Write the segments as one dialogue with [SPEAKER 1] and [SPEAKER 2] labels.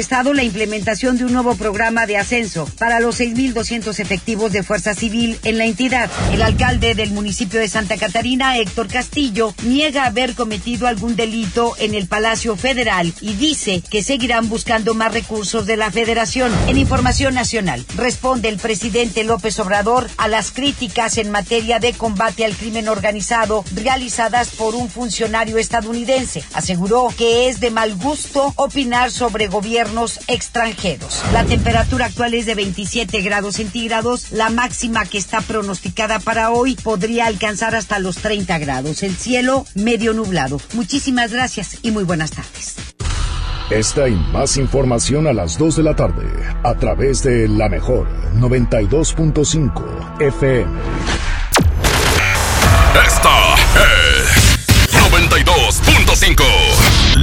[SPEAKER 1] Estado la implementación de un nuevo programa de ascenso para los 6.200 efectivos de Fuerza Civil en la entidad. El alcalde del municipio de Santa Catarina, Héctor Castillo, niega haber cometido algún delito en el Palacio Federal y dice que seguirán buscando más recursos de la Federación. En Información Nacional, responde el presidente López Obrador a las críticas en materia de combate al crimen organizado realizadas por un funcionario estadounidense. Aseguró que es de mal gusto opinar sobre gobierno extranjeros. La temperatura actual es de 27 grados centígrados. La máxima que está pronosticada para hoy podría alcanzar hasta los 30 grados. El cielo medio nublado. Muchísimas gracias y muy buenas tardes.
[SPEAKER 2] Esta y más información a las 2 de la tarde a través de la mejor 92.5 FM.
[SPEAKER 3] Esta es 92.5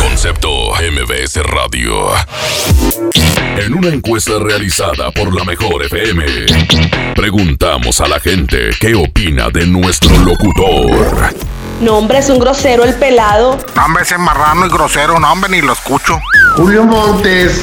[SPEAKER 3] Concepto MBS Radio. En una encuesta realizada por la Mejor FM, preguntamos a la gente qué opina de nuestro locutor.
[SPEAKER 4] No, hombre, es un grosero el pelado.
[SPEAKER 5] No, hombre, ese marrano y grosero, no, hombre, ni lo escucho.
[SPEAKER 6] Julio Montes.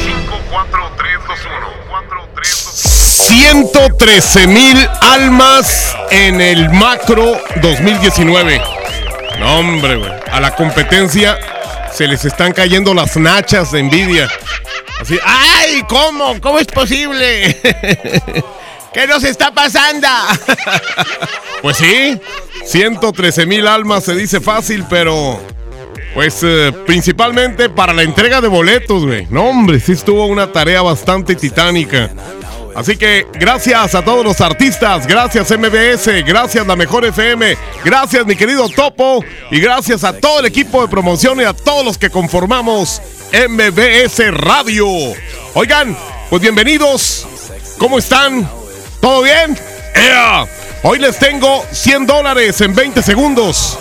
[SPEAKER 7] 113 mil almas en el macro 2019. No, hombre. A la competencia se les están cayendo las nachas de envidia. Así, ¡ay! ¿Cómo? ¿Cómo es posible? ¿Qué nos está pasando? pues sí, 113 mil almas se dice fácil, pero pues eh, principalmente para la entrega de boletos, güey. No, hombre, sí estuvo una tarea bastante titánica. Así que gracias a todos los artistas, gracias MBS, gracias La Mejor FM, gracias mi querido Topo y gracias a todo el equipo de promoción y a todos los que conformamos MBS Radio. Oigan, pues bienvenidos. ¿Cómo están? ¿Todo bien? Hoy les tengo 100 dólares en 20 segundos.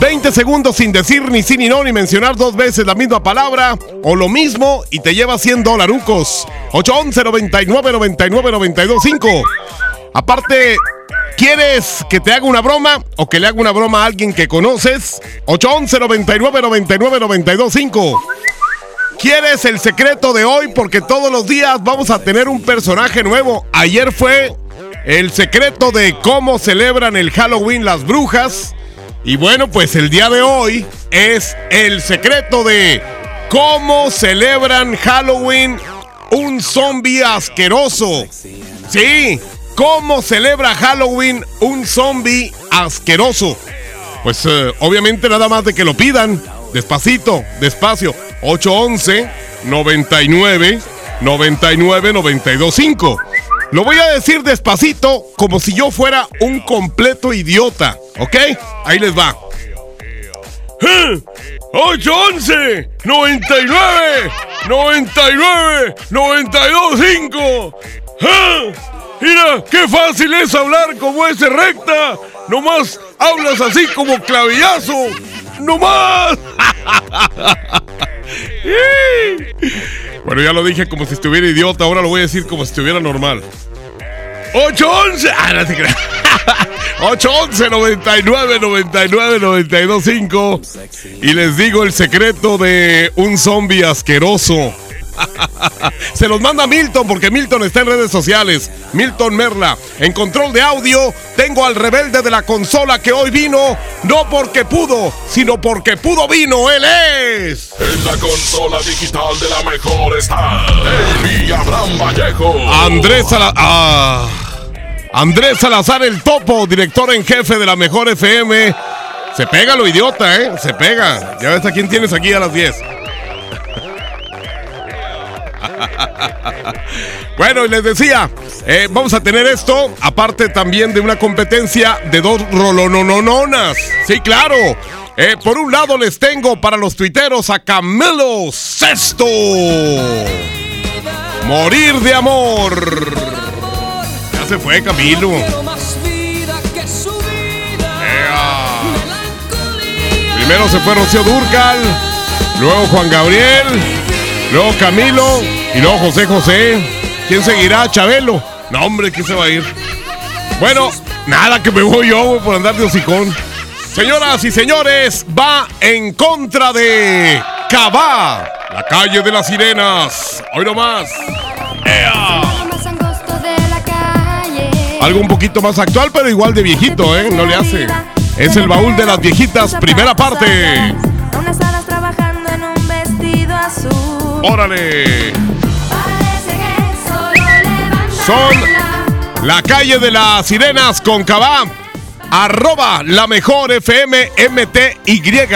[SPEAKER 7] 20 segundos sin decir ni sí ni no ni mencionar dos veces la misma palabra o lo mismo y te lleva 100 dolarucos. 811 99 99 92 5. Aparte, ¿quieres que te haga una broma o que le haga una broma a alguien que conoces? 811 99 99 92 5. ¿Quieres el secreto de hoy? Porque todos los días vamos a tener un personaje nuevo. Ayer fue el secreto de cómo celebran el Halloween las brujas. Y bueno, pues el día de hoy es el secreto de cómo celebran Halloween un zombie asqueroso. Sí, cómo celebra Halloween un zombie asqueroso. Pues eh, obviamente nada más de que lo pidan. Despacito, despacio. 811 99 99 92 5. Lo voy a decir despacito, como si yo fuera un completo idiota, ¿ok? Ahí les va. 811 99 99 92 5. Mira, qué fácil es hablar como ese recta. Nomás hablas así como clavillazo. ¡Nomás! bueno, ya lo dije como si estuviera idiota, ahora lo voy a decir como si estuviera normal. 811. Ah, no te creas. 811 99 99 92 5 y les digo el secreto de un zombie asqueroso. Se los manda Milton porque Milton está en redes sociales. Milton Merla. En control de audio tengo al rebelde de la consola que hoy vino, no porque pudo, sino porque pudo vino. Él es.
[SPEAKER 3] En la consola digital de la mejor está el Abraham Vallejo.
[SPEAKER 7] Andrés Salazar. Ah. Andrés Salazar el Topo, director en jefe de la mejor FM. Se pega lo idiota, ¿eh? Se pega. Ya ves a quién tienes aquí a las 10. Bueno, y les decía, eh, vamos a tener esto, aparte también de una competencia de dos rolononononas. Sí, claro. Eh, por un lado les tengo para los tuiteros a Camilo Sexto. Morir de amor. Ya se fue Camilo. Primero se fue Rocío Durcal, luego Juan Gabriel, luego Camilo y luego José José. ¿Quién seguirá? Chabelo. No, hombre, ¿quién se va a ir? Bueno, nada que me voy yo por andar de hocicón. Señoras y señores, va en contra de Cabá, la calle de las sirenas. Hoy nomás. ¡Ea! Algo un poquito más actual, pero igual de viejito, ¿eh? No le hace. Es el baúl de las viejitas, primera parte.
[SPEAKER 8] trabajando en un vestido azul.
[SPEAKER 7] ¡Órale! Son la calle de las sirenas con Cabá. Arroba la mejor FM MTY.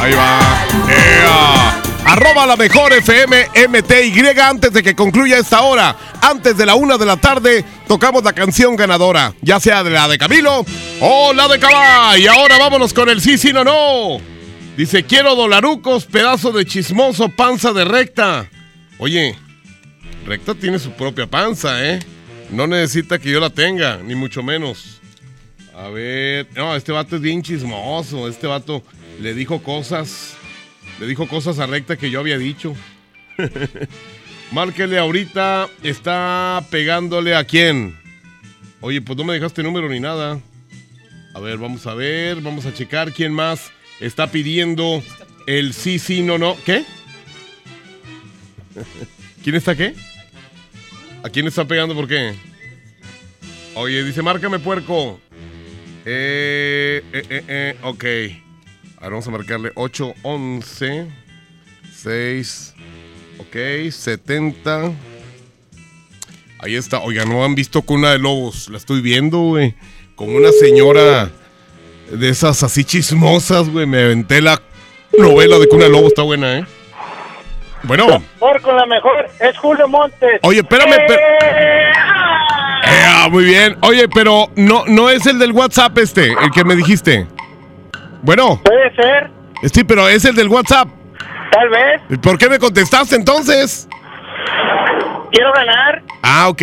[SPEAKER 7] Ahí va. Arroba la mejor FM MTY antes de que concluya esta hora. Antes de la una de la tarde tocamos la canción ganadora, ya sea de la de Camilo o la de Cabá. Y ahora vámonos con el sí, sí, no, no. Dice, quiero dolarucos, pedazo de chismoso, panza de recta. Oye, recta tiene su propia panza, ¿eh? No necesita que yo la tenga, ni mucho menos. A ver, no, este vato es bien chismoso. Este vato le dijo cosas le dijo cosas a recta que yo había dicho. Márquele ahorita. Está pegándole a quién. Oye, pues no me dejaste número ni nada. A ver, vamos a ver. Vamos a checar quién más está pidiendo el sí, sí, no, no. ¿Qué? ¿Quién está qué? ¿A quién está pegando por qué? Oye, dice, márcame puerco. Eh, eh, eh, eh, ok. Ahora vamos a marcarle 8, 11, 6, ok, 70. Ahí está. Oiga, no han visto Cuna de Lobos. La estoy viendo, güey. Como una señora de esas así chismosas, güey. Me aventé la novela de Cuna de Lobos. Está buena, ¿eh? Bueno.
[SPEAKER 9] Mejor con la mejor es Julio Montes.
[SPEAKER 7] Oye, espérame.
[SPEAKER 9] ¡Eh!
[SPEAKER 7] Ah, muy bien. Oye, pero no, no es el del WhatsApp este, el que me dijiste. Bueno.
[SPEAKER 9] Puede ser.
[SPEAKER 7] Sí, pero es el del WhatsApp.
[SPEAKER 9] Tal vez.
[SPEAKER 7] ¿Por qué me contestaste entonces?
[SPEAKER 9] Quiero ganar.
[SPEAKER 7] Ah, ok.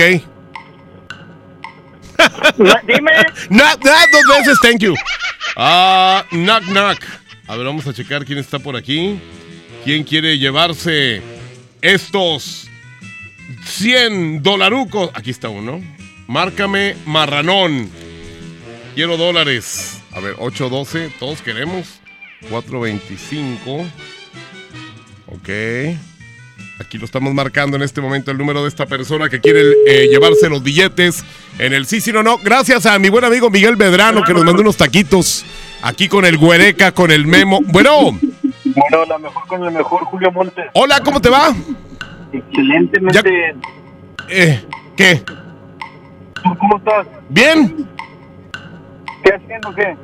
[SPEAKER 9] Dime.
[SPEAKER 7] Knock, knock, dos veces, thank you. Ah, knock, knock. A ver, vamos a checar quién está por aquí. ¿Quién quiere llevarse estos 100 dolarucos? Aquí está uno. Márcame marranón. Quiero dólares. A ver, 812, todos queremos. 425. Ok. Aquí lo estamos marcando en este momento el número de esta persona que quiere eh, llevarse los billetes en el sí, sí, no, no. Gracias a mi buen amigo Miguel Medrano que nos mandó unos taquitos aquí con el Güereca, con el Memo. Bueno.
[SPEAKER 9] Bueno, la mejor con el mejor, Julio Montes.
[SPEAKER 7] Hola, ¿cómo te va?
[SPEAKER 9] Excelentemente.
[SPEAKER 7] Eh, ¿Qué?
[SPEAKER 9] ¿Tú cómo estás?
[SPEAKER 7] Bien.
[SPEAKER 9] ¿Qué haciendo qué?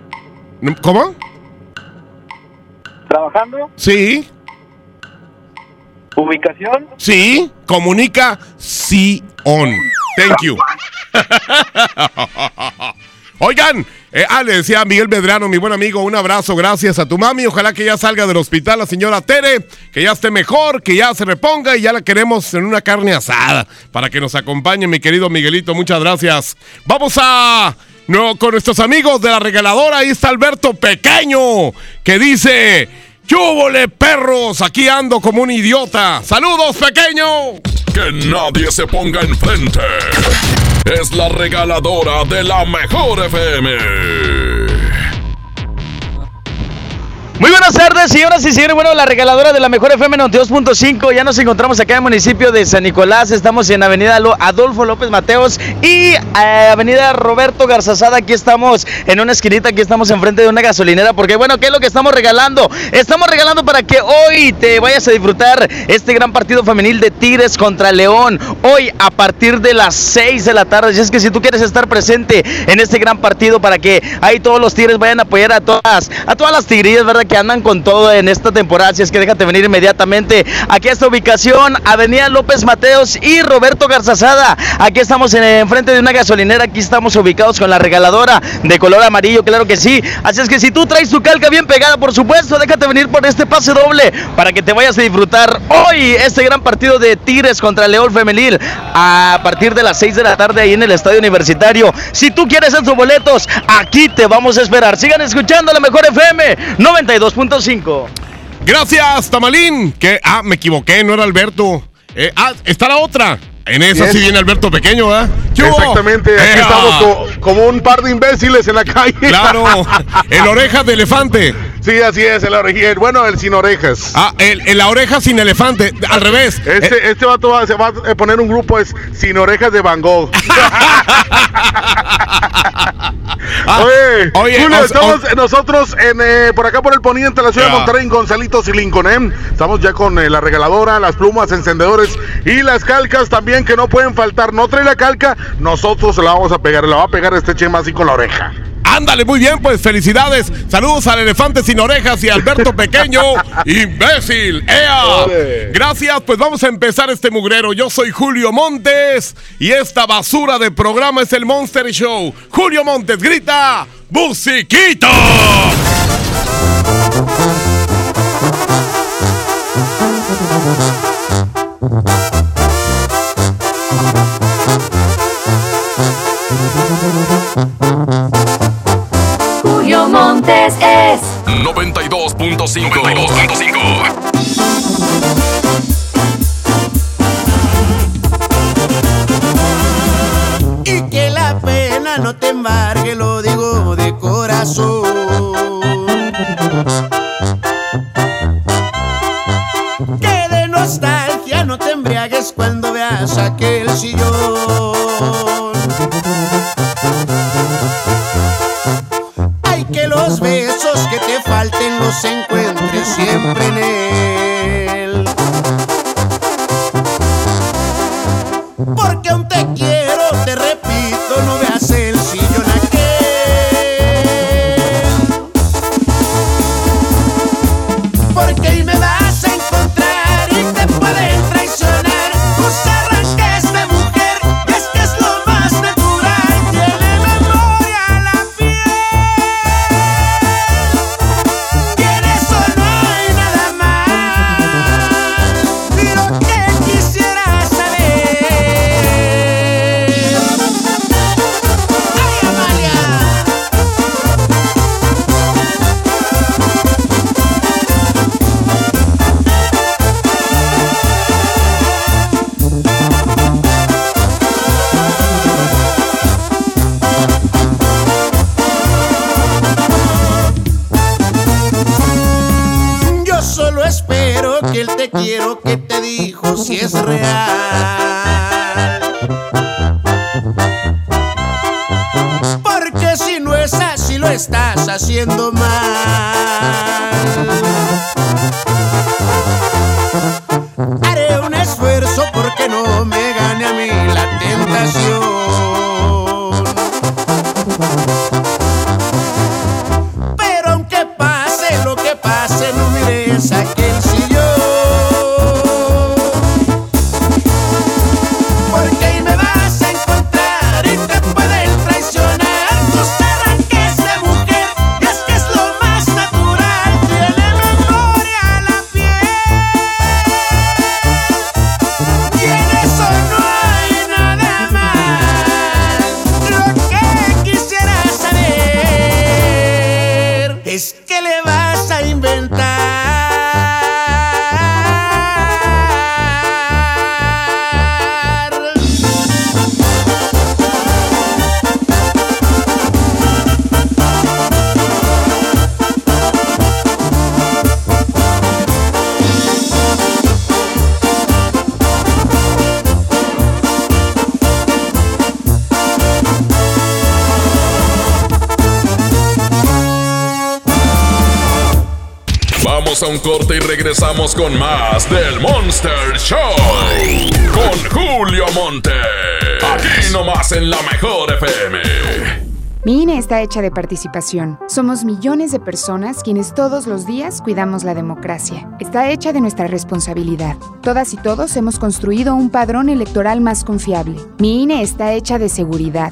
[SPEAKER 7] ¿Cómo?
[SPEAKER 9] ¿Trabajando?
[SPEAKER 7] Sí.
[SPEAKER 9] ¿Ubicación?
[SPEAKER 7] Sí. Comunica sí on. Thank you. Oigan, eh, ah, le decía a Miguel Medrano, mi buen amigo, un abrazo, gracias a tu mami. Ojalá que ya salga del hospital la señora Tere, que ya esté mejor, que ya se reponga y ya la queremos en una carne asada para que nos acompañe, mi querido Miguelito. Muchas gracias. Vamos a. No, con nuestros amigos de la regaladora, ahí está Alberto Pequeño, que dice: ¡Chúbole, perros! Aquí ando como un idiota. ¡Saludos, pequeño!
[SPEAKER 3] Que nadie se ponga enfrente. Es la regaladora de la mejor FM.
[SPEAKER 10] Muy buenas tardes, señoras y señores. Bueno, la regaladora de la mejor FM 92.5. Ya nos encontramos acá en el municipio de San Nicolás. Estamos en Avenida Adolfo López Mateos y eh, Avenida Roberto Garzazada. Aquí estamos en una esquinita. Aquí estamos enfrente de una gasolinera. Porque, bueno, ¿qué es lo que estamos regalando? Estamos regalando para que hoy te vayas a disfrutar este gran partido femenil de Tigres contra León. Hoy a partir de las 6 de la tarde. Así es que si tú quieres estar presente en este gran partido para que ahí todos los Tigres vayan a apoyar a todas, a todas las tigrillas, ¿verdad? Que andan con todo en esta temporada. Así es que déjate venir inmediatamente aquí a esta ubicación, Avenida López Mateos y Roberto Garzazada. Aquí estamos en enfrente de una gasolinera. Aquí estamos ubicados con la regaladora de color amarillo, claro que sí. Así es que si tú traes tu calca bien pegada, por supuesto, déjate venir por este pase doble para que te vayas a disfrutar hoy este gran partido de Tigres contra León Femenil a partir de las 6 de la tarde ahí en el Estadio Universitario. Si tú quieres esos boletos, aquí te vamos a esperar. Sigan escuchando la mejor FM 92.5.
[SPEAKER 7] Gracias, Tamalín. Que, ah, me equivoqué, no era Alberto. Eh, ah, está la otra. En esa sí
[SPEAKER 6] Yes.
[SPEAKER 7] viene Alberto Pequeño, ¿verdad? ¿Qué hubo?
[SPEAKER 6] Exactamente, aquí
[SPEAKER 7] ¡Ea!
[SPEAKER 6] estamos co- como un par de imbéciles en la calle.
[SPEAKER 7] Claro, el oreja de elefante.
[SPEAKER 6] Sí, así es, el orejía. Bueno, el sin orejas.
[SPEAKER 7] Ah, el, el la oreja sin elefante. Al revés. Eh,
[SPEAKER 6] Este, este vato va, se va a poner un grupo, es Sin Orejas de Van Gogh. oye,
[SPEAKER 7] oye,
[SPEAKER 6] Julio,
[SPEAKER 7] o-
[SPEAKER 6] estamos nosotros en, eh, por acá por el poniente, la ciudad de. Monterrey, en Gonzalitos y Lincoln, ¿eh? Estamos ya con eh, la regaladora, las plumas, encendedores y las calcas también que no pueden faltar. No trae la calca, nosotros se la vamos a pegar, la va a pegar este chema así con la oreja.
[SPEAKER 7] Ándale, muy bien, pues felicidades. Saludos al elefante sin orejas y Alberto Pequeño, imbécil. ¡Ea!
[SPEAKER 6] Ole.
[SPEAKER 7] Gracias, pues vamos a empezar este mugrero. Yo soy Julio Montes y esta basura de programa es el Monster Show. Julio Montes grita, ¡Musiquito!
[SPEAKER 8] Julio Montes es
[SPEAKER 3] 92.5. 92.5.
[SPEAKER 11] Y que la pena no te embargue, lo digo de corazón. Que de nostalgia no te embriagues cuando veas aquel falten los encuentres siempre en él.
[SPEAKER 3] Regresamos con más del Monster Show. Con Julio Monte. Aquí nomás en la mejor FM.
[SPEAKER 12] Mi INE está hecha de participación. Somos millones de personas quienes todos los días cuidamos la democracia. Está hecha de nuestra responsabilidad. Todas y todos hemos construido un padrón electoral más confiable. Mi INE está hecha de seguridad.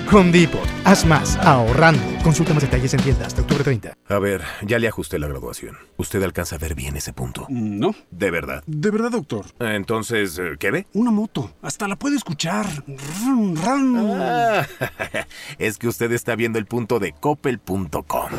[SPEAKER 13] Home Depot. Haz más, ahorrando. Consulta más detalles en tienda hasta octubre 30.
[SPEAKER 14] A ver, ya le ajusté la graduación. ¿Usted alcanza a ver bien ese punto?
[SPEAKER 15] No.
[SPEAKER 14] ¿De verdad?
[SPEAKER 15] De verdad, doctor.
[SPEAKER 14] Entonces, eh, ¿qué ve?
[SPEAKER 15] Una moto. Hasta la puede escuchar. Rum, rum.
[SPEAKER 14] Ah, es que usted está viendo el punto de coppel.com.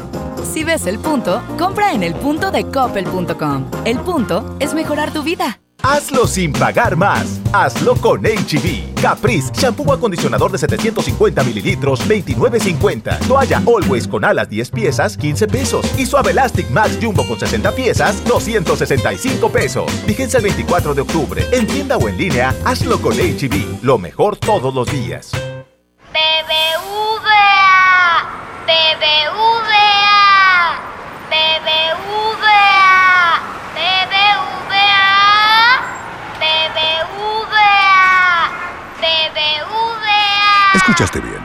[SPEAKER 16] Si ves el punto, compra en el punto de coppel.com. El punto es mejorar tu vida.
[SPEAKER 17] Hazlo sin pagar más. Hazlo con HB. Caprice, shampoo acondicionador de 750 mililitros, 29.50. Toalla Always con alas 10 piezas, 15 pesos. Y Suave Elastic Max Jumbo con 60 piezas, 265 pesos. Vigencia el 24 de octubre. En tienda o en línea, hazlo con HB. Lo mejor todos los días.
[SPEAKER 18] BBVA, BBVA, BBVA, BBVA, BBVA, BBVA.
[SPEAKER 19] Escuchaste bien.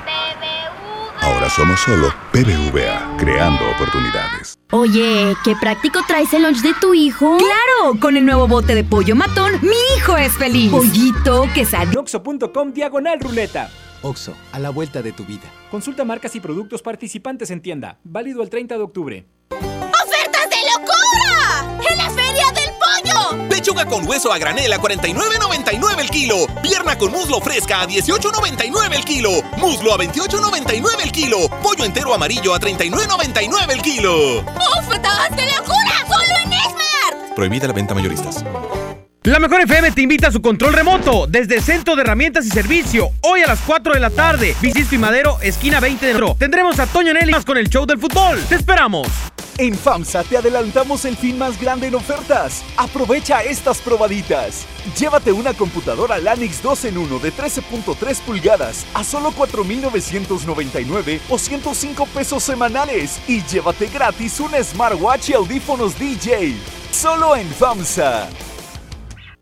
[SPEAKER 19] Ahora somos solo BBVA, creando oportunidades.
[SPEAKER 20] Oye, qué práctico traes el lunch de tu hijo.
[SPEAKER 21] ¡Claro! Con el nuevo bote de pollo matón, mi hijo es feliz.
[SPEAKER 20] Pollito, quesadilla.
[SPEAKER 22] Oxo.com diagonal ruleta.
[SPEAKER 23] Oxo, a la vuelta de tu vida.
[SPEAKER 22] Consulta marcas y productos participantes en tienda. Válido el 30 de octubre.
[SPEAKER 11] Pechuga con hueso a granel a 49.99 el kilo. Pierna con muslo fresca a 18.99 el kilo. Muslo a 28.99 el kilo. Pollo entero amarillo a 39.99 el kilo.
[SPEAKER 18] ¡Ofertas de locura! ¡Solo en Esmar!
[SPEAKER 11] Prohibida la venta mayoristas.
[SPEAKER 24] La Mejor FM te invita a su control remoto desde Centro de Herramientas y Servicio. Hoy a las 4 de la tarde. Visito y Madero, esquina 20 de enero. Tendremos a Toño Nelly más con el show del fútbol. ¡Te esperamos!
[SPEAKER 25] En FAMSA te adelantamos el fin más grande en ofertas. Aprovecha estas probaditas. Llévate una computadora Lanix 2 en 1 de 13.3 pulgadas a solo 4.999 o 105 pesos semanales. Y llévate gratis un smartwatch y audífonos DJ. Solo en FAMSA.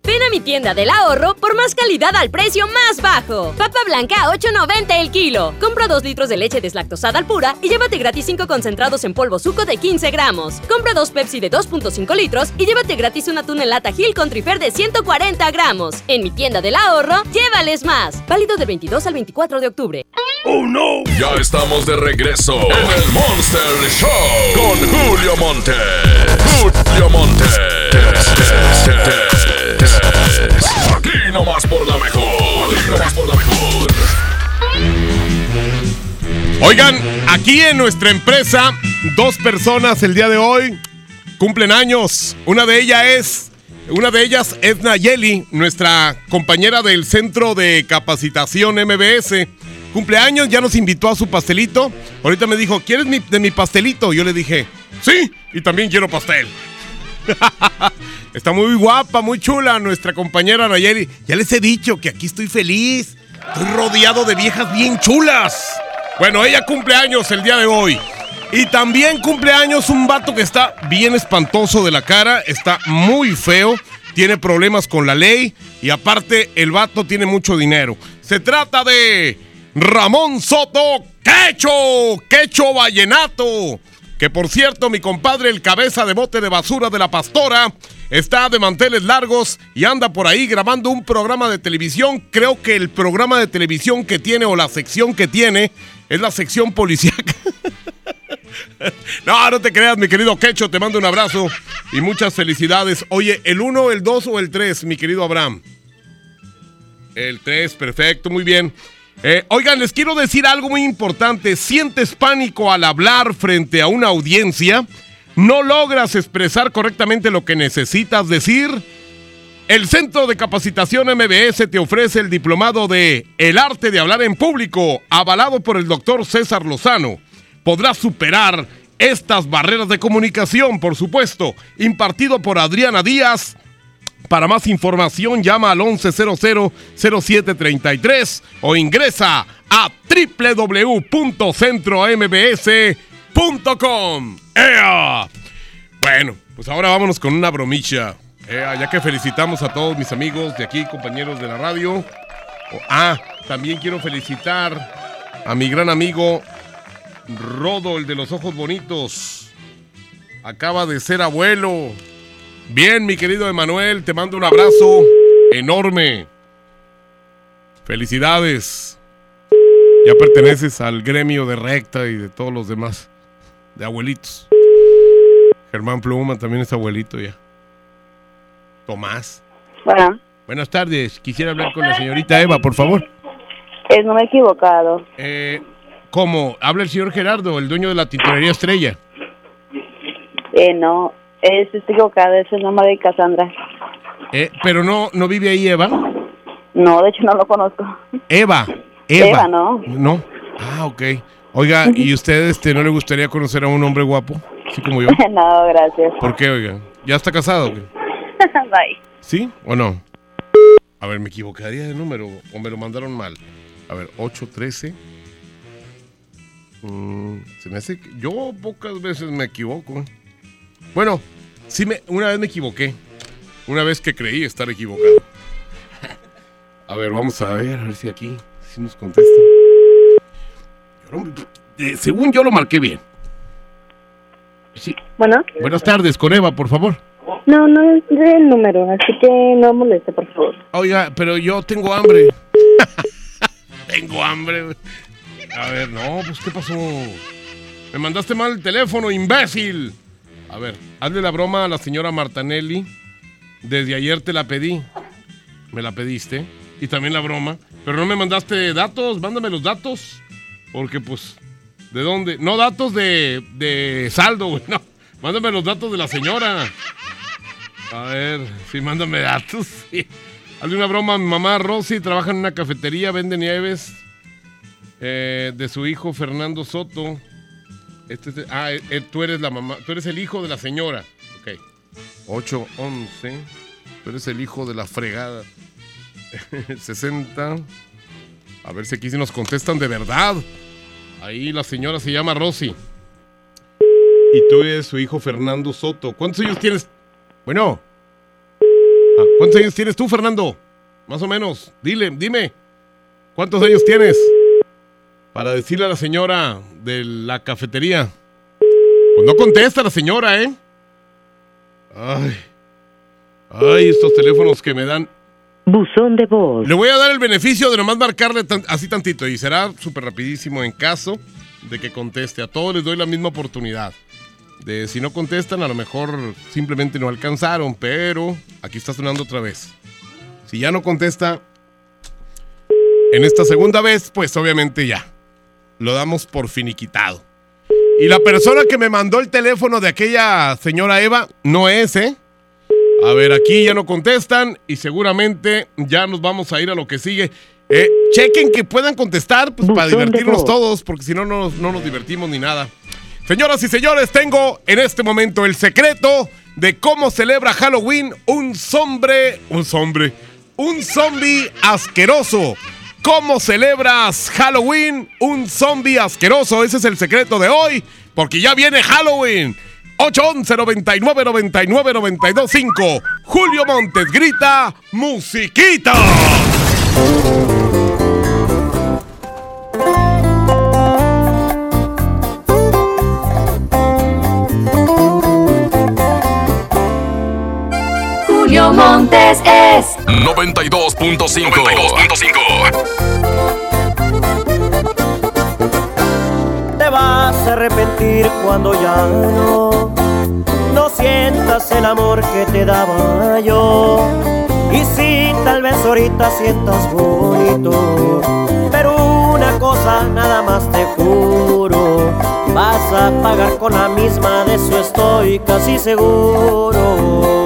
[SPEAKER 26] Ven a mi tienda del ahorro por más calidad al precio más bajo. Papa blanca a 8.90 el kilo. Compra 2 litros de leche deslactosada al pura y llévate gratis 5 concentrados en polvo suco de 15 gramos. Compra 2 Pepsi de 2.5 litros y llévate gratis una tuna en lata Gil con trifer de 140 gramos. En mi tienda del ahorro, llévales más. Válido del 22 al 24 de octubre.
[SPEAKER 3] ¡Oh, no! Ya estamos de regreso en el Monster Show con Julio Monte. Julio Monte. Aquí nomás por la mejor. Aquí nomás por la mejor.
[SPEAKER 7] Oigan, aquí en nuestra empresa, dos personas el día de hoy cumplen años. Una de ellas es, una de ellas es Nayeli, nuestra compañera del Centro de Capacitación MBS. Cumpleaños, ya nos invitó a su pastelito. Ahorita me dijo, ¿quieres de mi pastelito? Yo le dije, sí, y también quiero pastel. Está muy guapa, muy chula nuestra compañera Nayeli. Ya les he dicho que aquí estoy feliz. Estoy rodeado de viejas bien chulas. Bueno, ella cumple años el día de hoy. Y también cumple años un vato que está bien espantoso de la cara, está muy feo, tiene problemas con la ley y aparte el vato tiene mucho dinero. Se trata de Ramón Soto Quecho, Quecho Vallenato. Que por cierto, mi compadre, el cabeza de bote de basura de la pastora, está de manteles largos y anda por ahí grabando un programa de televisión. Creo que el programa de televisión que tiene o la sección que tiene es la sección policíaca. No, no te creas, mi querido Quecho, te mando un abrazo y muchas felicidades. Oye, ¿el 1, el 2 o el 3, mi querido Abraham? El 3, perfecto, muy bien. Eh, oigan, les quiero decir algo muy importante. ¿Sientes pánico al hablar frente a una audiencia? ¿No logras expresar correctamente lo que necesitas decir? El Centro de Capacitación MBS te ofrece el diplomado de El arte de hablar en público, avalado por el doctor César Lozano. Podrás superar estas barreras de comunicación, por supuesto, impartido por Adriana Díaz. Para más información llama al 1100-0733 o ingresa a www.centrombs.com. ¡Ea! Bueno, pues ahora vámonos con una bromilla. ¡Ea! Ya que felicitamos a todos mis amigos de aquí, compañeros de la radio. Oh, ah, también quiero felicitar a mi gran amigo Rodo, el de los ojos bonitos. Acaba de ser abuelo. Bien, mi querido Emanuel, te mando un abrazo enorme. Felicidades. Ya perteneces al gremio de recta y de todos los demás, de abuelitos. Germán Pluma también es abuelito ya. Tomás.
[SPEAKER 27] Bueno,
[SPEAKER 7] Buenas tardes. Quisiera hablar con la señorita Eva, por favor.
[SPEAKER 27] eh, no me he equivocado.
[SPEAKER 7] Eh, ¿Cómo? Habla el señor Gerardo, el dueño de la tintorería Estrella.
[SPEAKER 27] Eh, no, es, equivocada, es el nombre de Cassandra.
[SPEAKER 7] Eh, pero no, no vive ahí Eva.
[SPEAKER 27] No, de hecho no lo conozco.
[SPEAKER 7] Eva. Eva.
[SPEAKER 27] Eva, ¿no?
[SPEAKER 7] No. Ah, ok. Oiga, ¿y usted este, no le gustaría conocer a un hombre guapo? Así como yo.
[SPEAKER 27] no, gracias.
[SPEAKER 7] ¿Por qué, oiga? ¿Ya está casado?
[SPEAKER 27] Bye.
[SPEAKER 7] ¿Sí o no? A ver, me equivocaría de número o me lo mandaron mal. A ver, 813. Mm, se me hace que yo pocas veces me equivoco. Bueno, sí me una vez me equivoqué. Una vez que creí estar equivocado. A ver, vamos a ver, a ver si aquí si nos contesta. Eh, según yo lo marqué bien. Sí.
[SPEAKER 27] Bueno,
[SPEAKER 7] Buenas tardes, con Eva, por favor.
[SPEAKER 27] no, no es el número, así que no moleste, por favor.
[SPEAKER 7] Oiga, pero yo tengo hambre. tengo hambre. A ver, no, pues ¿qué pasó? Me mandaste mal el teléfono, imbécil. A ver, hazle la broma a la señora Martanelli. Desde ayer te la pedí. Me la pediste. Y también la broma. Pero no me mandaste datos. Mándame los datos. Porque pues, ¿de dónde? No datos de, de saldo, güey. No. Mándame los datos de la señora. A ver, sí, mándame datos. Sí. Hazle una broma a mi mamá Rosy, trabaja en una cafetería, vende nieves. eh, de su hijo Fernando Soto. Este es ah, eh, eh, tú eres la mamá, tú eres el hijo de la señora. Ok. 8, 11. Tú eres el hijo de la fregada. 60. A ver si aquí sí nos contestan de verdad. Ahí la señora se llama Rosy. Y tú eres su hijo Fernando Soto. ¿Cuántos años tienes? Bueno. Ah, ¿Cuántos años tienes tú, Fernando? Más o menos. Dile, dime. ¿Cuántos años tienes? Para decirle a la señora de la cafetería. Pues no contesta la señora, ¿eh? Ay. Ay, estos teléfonos que me dan.
[SPEAKER 28] Buzón de voz.
[SPEAKER 7] Le voy a dar el beneficio de nomás marcarle tan- así tantito y será súper rapidísimo en caso de que conteste. A todos les doy la misma oportunidad. De si no contestan, a lo mejor simplemente no alcanzaron, pero aquí está sonando otra vez. Si ya no contesta en esta segunda vez, pues obviamente ya. Lo damos por finiquitado. Y la persona que me mandó el teléfono de aquella señora Eva no es, ¿eh? A ver, aquí ya no contestan y seguramente ya nos vamos a ir a lo que sigue. Eh, chequen que puedan contestar pues, para divertirnos todos, porque si no, no, nos- no nos divertimos ni nada. Señoras y señores, tengo en este momento el secreto de cómo celebra Halloween un sombre, un sombre, un zombie asqueroso. ¿Cómo celebras Halloween un zombie asqueroso? Ese es el secreto de hoy, porque ya viene Halloween. 811 99 99 92 5. Julio Montes grita musiquita.
[SPEAKER 29] Montes es
[SPEAKER 3] 92.5. 92.5.
[SPEAKER 30] Te vas a arrepentir cuando ya no, no sientas el amor que te daba yo. Y si tal vez ahorita sientas bonito
[SPEAKER 31] Pero una cosa nada más te juro, vas a pagar con la misma, de eso estoy casi seguro.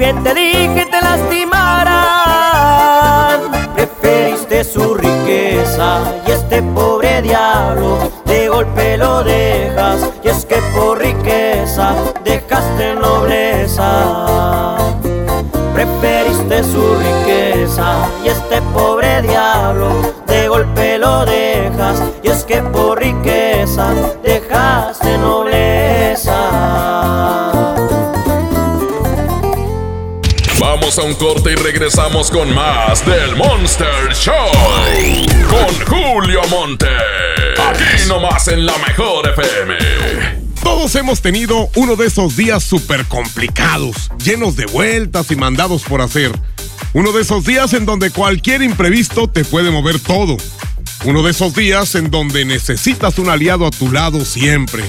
[SPEAKER 31] bien te dije te lastimarán. Preferiste su riqueza y este pobre diablo de golpe lo dejas, y es que por riqueza dejaste nobleza. Preferiste su riqueza y este pobre diablo de golpe lo dejas, y es que por riqueza
[SPEAKER 32] A un corte y regresamos con más del Monster Show. Con Julio Monte. Aquí nomás en la mejor FM.
[SPEAKER 7] Todos hemos tenido uno de esos días súper complicados, llenos de vueltas y mandados por hacer. Uno de esos días en donde cualquier imprevisto te puede mover todo. Uno de esos días en donde necesitas un aliado a tu lado siempre.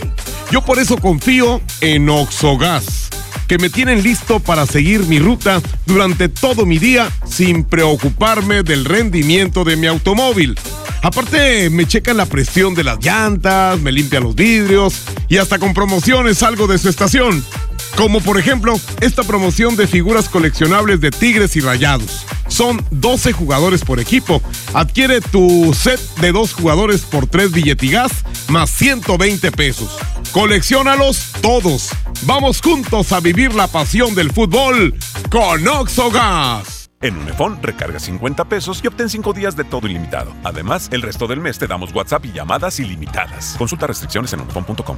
[SPEAKER 7] Yo por eso confío en Oxogas, que me tienen listo para seguir mi ruta durante todo mi día sin preocuparme del rendimiento de mi automóvil. Aparte, me checan la presión de las llantas, me limpian los vidrios y hasta con promociones salgo de su estación. Como por ejemplo, esta promoción de figuras coleccionables de Tigres y Rayados. Son 12 jugadores por equipo. Adquiere tu set de dos jugadores por 3 billetigas más 120 pesos. Colecciónalos todos. Vamos juntos a vivir la pasión del fútbol con Oxogas.
[SPEAKER 33] En Unifón, recarga 50 pesos y obtén 5 días de todo ilimitado. Además, el resto del mes te damos WhatsApp y llamadas ilimitadas. Consulta restricciones en unifón.com.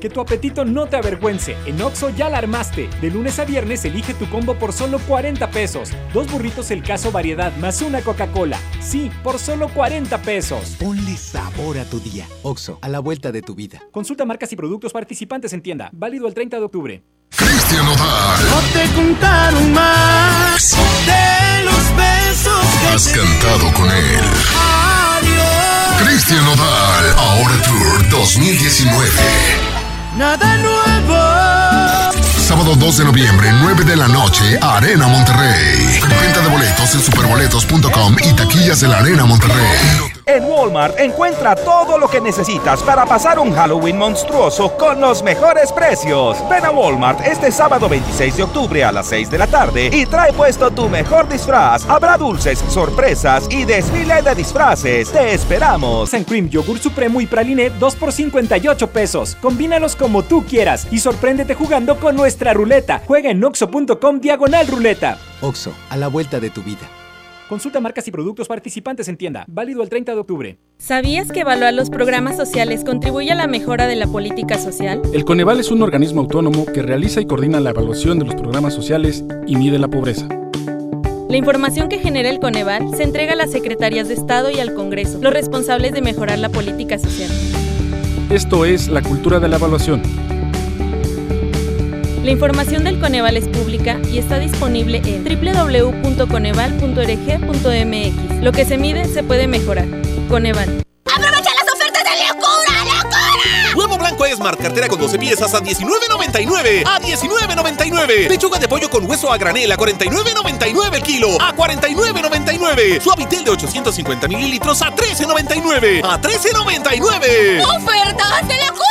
[SPEAKER 22] Que tu apetito no te avergüence. En Oxo ya la armaste. De lunes a viernes elige tu combo por solo 40 pesos. Dos burritos el caso variedad más una Coca-Cola. Sí, por solo 40 pesos.
[SPEAKER 25] Ponle sabor a tu día. Oxo, a la vuelta de tu vida.
[SPEAKER 22] Consulta marcas y productos participantes en tienda. Válido el 30 de octubre.
[SPEAKER 32] Cristian Nodal.
[SPEAKER 34] No te contaron más de los besos que
[SPEAKER 32] Has cantado con él.
[SPEAKER 34] Adiós.
[SPEAKER 32] Cristian Nodal, ahora Tour 2019.
[SPEAKER 34] Nada nuevo.
[SPEAKER 32] Sábado 2 de noviembre, 9 de la noche, Arena Monterrey. Venta de boletos en superboletos.com y taquillas de la Arena Monterrey.
[SPEAKER 35] En Walmart encuentra todo lo que necesitas para pasar un Halloween monstruoso con los mejores precios. Ven a Walmart este sábado 26 de octubre a las 6 de la tarde y trae puesto tu mejor disfraz. Habrá dulces, sorpresas y desfile de disfraces. Te esperamos.
[SPEAKER 36] En Cream Yogur Supremo y Praliné 2 por 58 pesos. Combínalos como tú quieras y sorpréndete jugando con nuestra ruleta. Juega en oxo.com diagonal ruleta.
[SPEAKER 37] Oxo, a la vuelta de tu vida.
[SPEAKER 36] Consulta marcas y productos participantes en tienda. Válido el 30 de octubre.
[SPEAKER 38] ¿Sabías que evaluar los programas sociales contribuye a la mejora de la política social?
[SPEAKER 39] El Coneval es un organismo autónomo que realiza y coordina la evaluación de los programas sociales y mide la pobreza.
[SPEAKER 38] La información que genera el Coneval se entrega a las secretarías de Estado y al Congreso, los responsables de mejorar la política social.
[SPEAKER 39] Esto es la cultura de la evaluación.
[SPEAKER 38] La información del Coneval es pública y está disponible en www.coneval.org.mx. Lo que se mide se puede mejorar. Coneval.
[SPEAKER 26] ¡Aprovecha las ofertas de locura, locura!
[SPEAKER 33] Huevo blanco Esmart, cartera con 12 piezas a $19.99. A $19.99. Pechuga de pollo con hueso a granel a $49.99 el kilo. A $49.99. Suavitel de 850 mililitros a $13.99. A $13.99.
[SPEAKER 26] ¡Ofertas de locura!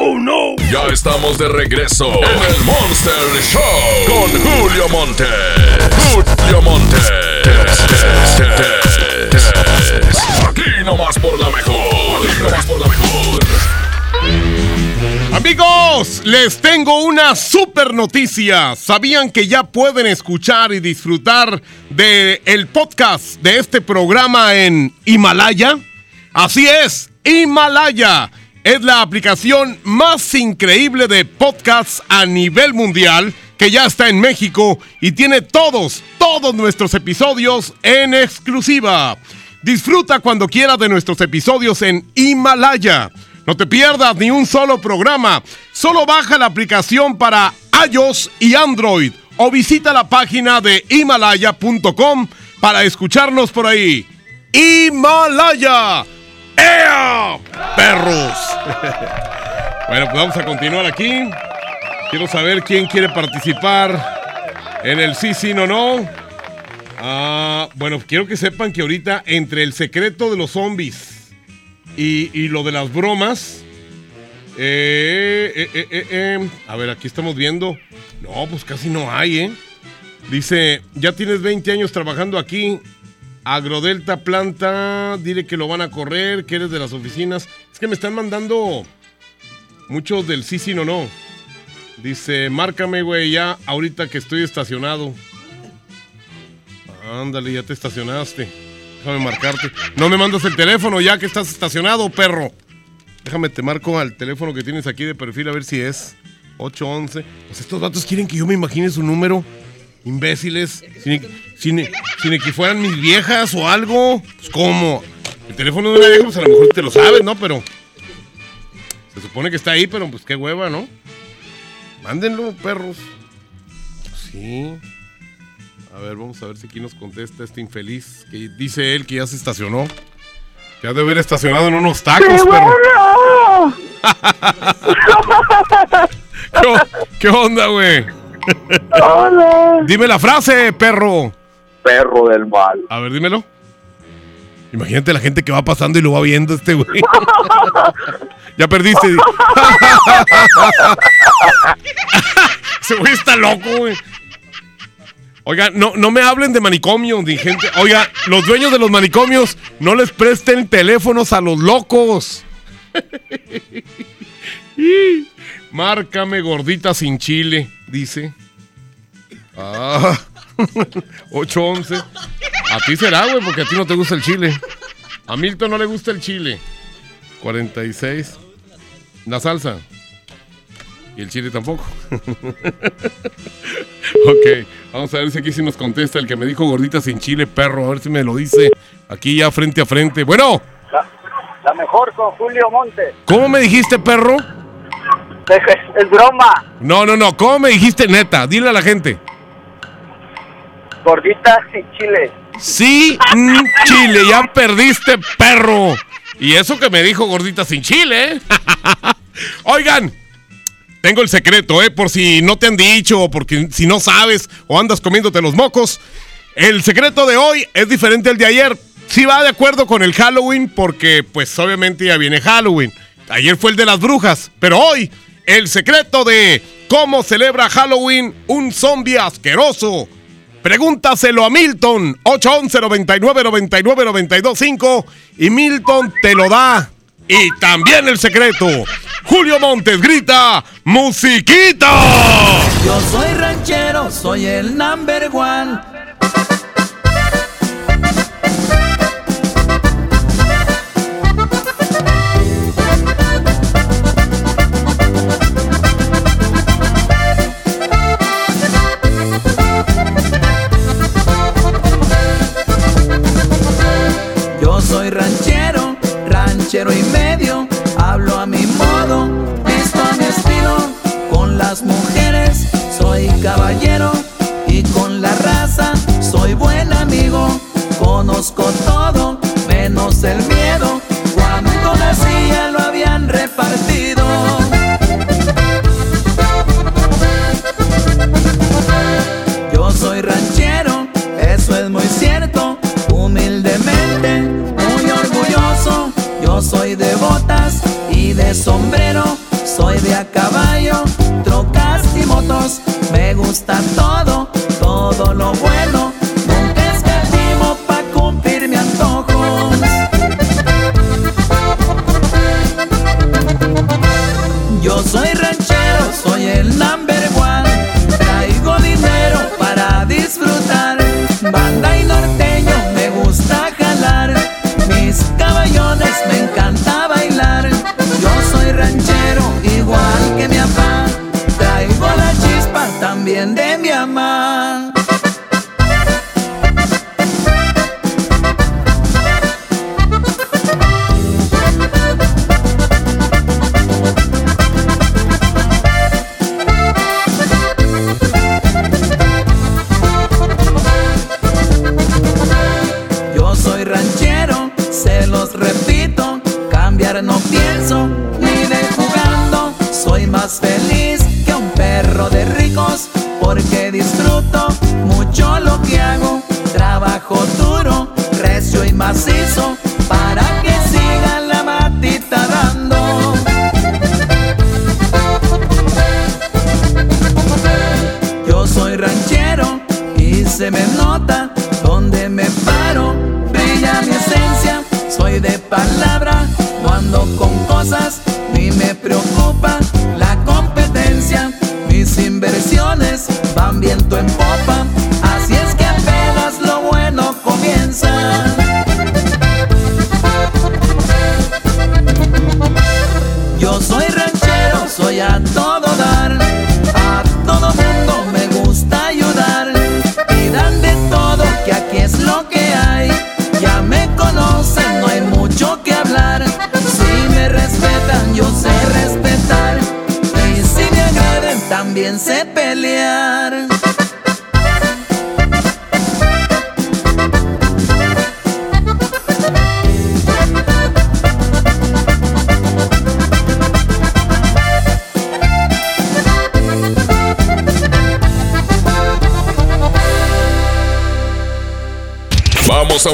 [SPEAKER 3] ¡Oh, no! Ya estamos de regreso en el Monster Show con Julio Monte. Julio Monte. Aquí nomás por la mejor. Aquí nomás por la mejor.
[SPEAKER 7] Amigos, les tengo una super noticia. ¿Sabían que ya pueden escuchar y disfrutar de el podcast de este programa en Himalaya? Así es, Himalaya es la aplicación más increíble de podcasts a nivel mundial que ya está en México y tiene todos, todos nuestros episodios en exclusiva. Disfruta cuando quieras de nuestros episodios en Himalaya. No te pierdas ni un solo programa. Solo baja la aplicación para iOS y Android o visita la página de himalaya.com para escucharnos por ahí. Himalaya. ¡Ea! Perros. bueno, pues vamos a continuar aquí. Quiero saber quién quiere participar en el sí, sí, no, no. Ah, bueno, quiero que sepan que ahorita entre el secreto de los zombies y, lo de las bromas. eh, eh, eh, eh, eh, a ver, aquí estamos viendo. No, pues casi no hay, ¿eh? Dice, ya tienes 20 años trabajando aquí. Agrodelta Planta, dile que lo van a correr, que eres de las oficinas. Es que me están mandando muchos del sí, sí, no, no. Dice, márcame, güey, ya ahorita que estoy estacionado. Ándale, ya te estacionaste. Déjame marcarte. No me mandas el teléfono ya que estás estacionado, perro. Déjame, te marco al teléfono que tienes aquí de perfil a ver si es 811. Pues estos vatos quieren que yo me imagine su número. Imbéciles. Sin- sin que fueran mis viejas o algo. Pues, ¿cómo? El teléfono de una vieja, pues a lo mejor te lo sabes, ¿no? Pero. Se supone que está ahí, pero pues qué hueva, ¿no? Mándenlo, perros. Sí. A ver, vamos a ver si aquí nos contesta este infeliz. Que dice él que ya se estacionó. Ya debe haber estacionado en unos tacos, perro. ¿Qué, o- qué onda, güey?
[SPEAKER 40] Hola.
[SPEAKER 7] Dime la frase, perro.
[SPEAKER 40] Perro del mal.
[SPEAKER 7] A ver, dímelo. Imagínate la gente que va pasando y lo va viendo este güey. ya perdiste. Ese güey está loco, güey. Oiga, no, no me hablen de manicomio, ni gente. Oiga, los dueños de los manicomios no les presten teléfonos a los locos. Márcame gordita sin chile, dice. Ah, 811. A ti será, güey, porque a ti no te gusta el chile. A Milton no le gusta el chile. 46. La salsa. Y el chile tampoco. ok, vamos a ver si aquí sí nos contesta el que me dijo gordita sin chile, perro. A ver si me lo dice aquí ya frente a frente. Bueno,
[SPEAKER 40] La, la mejor con Julio Monte.
[SPEAKER 7] ¿cómo me dijiste, perro?
[SPEAKER 40] Es, es broma.
[SPEAKER 7] No, no, no. ¿Cómo me dijiste neta? Dile a la gente.
[SPEAKER 40] Gorditas y chile.
[SPEAKER 7] Sí, mm, chile, ya perdiste, perro. Y eso que me dijo gordita sin chile, ¿eh? Oigan, tengo el secreto, ¿eh? Por si no te han dicho, o porque si no sabes, o andas comiéndote los mocos. El secreto de hoy es diferente al de ayer. Sí va de acuerdo con el Halloween, porque pues obviamente ya viene Halloween. Ayer fue el de las brujas, pero hoy el secreto de cómo celebra Halloween un zombie asqueroso. Pregúntaselo a Milton, 811 99 99 925 y Milton te lo da. Y también el secreto. Julio Montes grita, ¡Musiquita!
[SPEAKER 41] Yo soy ranchero, soy el number one. Soy ranchero, ranchero y medio. Hablo a mi modo, visto a mi estilo. Con las mujeres soy caballero y con la raza soy buen amigo. Conozco todo, menos el miedo.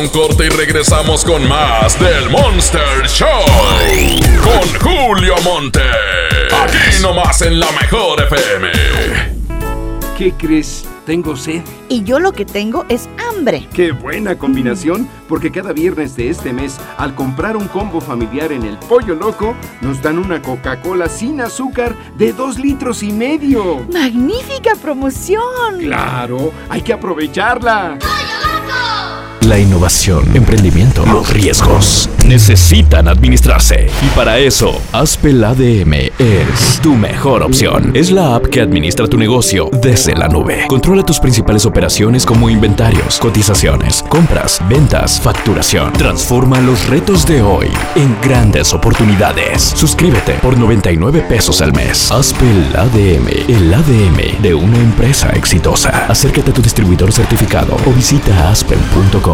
[SPEAKER 41] Un
[SPEAKER 3] corte y regresamos con más del Monster Show. Con Julio Monte. Aquí nomás en la mejor FM.
[SPEAKER 42] ¿Qué crees? Tengo sed.
[SPEAKER 43] Y yo lo que tengo es hambre.
[SPEAKER 42] Qué buena combinación, porque cada viernes de este mes, al comprar un combo familiar en el Pollo Loco, nos dan una Coca-Cola sin azúcar de dos litros y medio.
[SPEAKER 43] ¡Magnífica promoción!
[SPEAKER 42] Claro, hay que aprovecharla.
[SPEAKER 44] La innovación, emprendimiento, los riesgos. Necesitan administrarse. Y para eso, Aspel ADM es tu mejor opción. Es la app que administra tu negocio desde la nube. Controla tus principales operaciones como inventarios, cotizaciones, compras, ventas, facturación. Transforma los retos de hoy en grandes oportunidades. Suscríbete por 99 pesos al mes. Aspel ADM, el ADM de una empresa exitosa. Acércate a tu distribuidor certificado o visita aspel.com.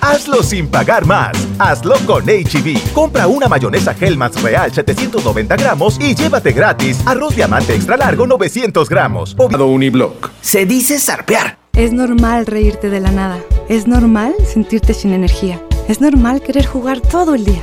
[SPEAKER 17] Hazlo sin pagar más. Hazlo con HB. Compra una mayonesa Hellmann's Real 790 gramos y llévate gratis arroz diamante extra largo 900 gramos. O
[SPEAKER 1] Uniblock. Se dice zarpear.
[SPEAKER 45] Es normal reírte de la nada. Es normal sentirte sin energía. Es normal querer jugar todo el día.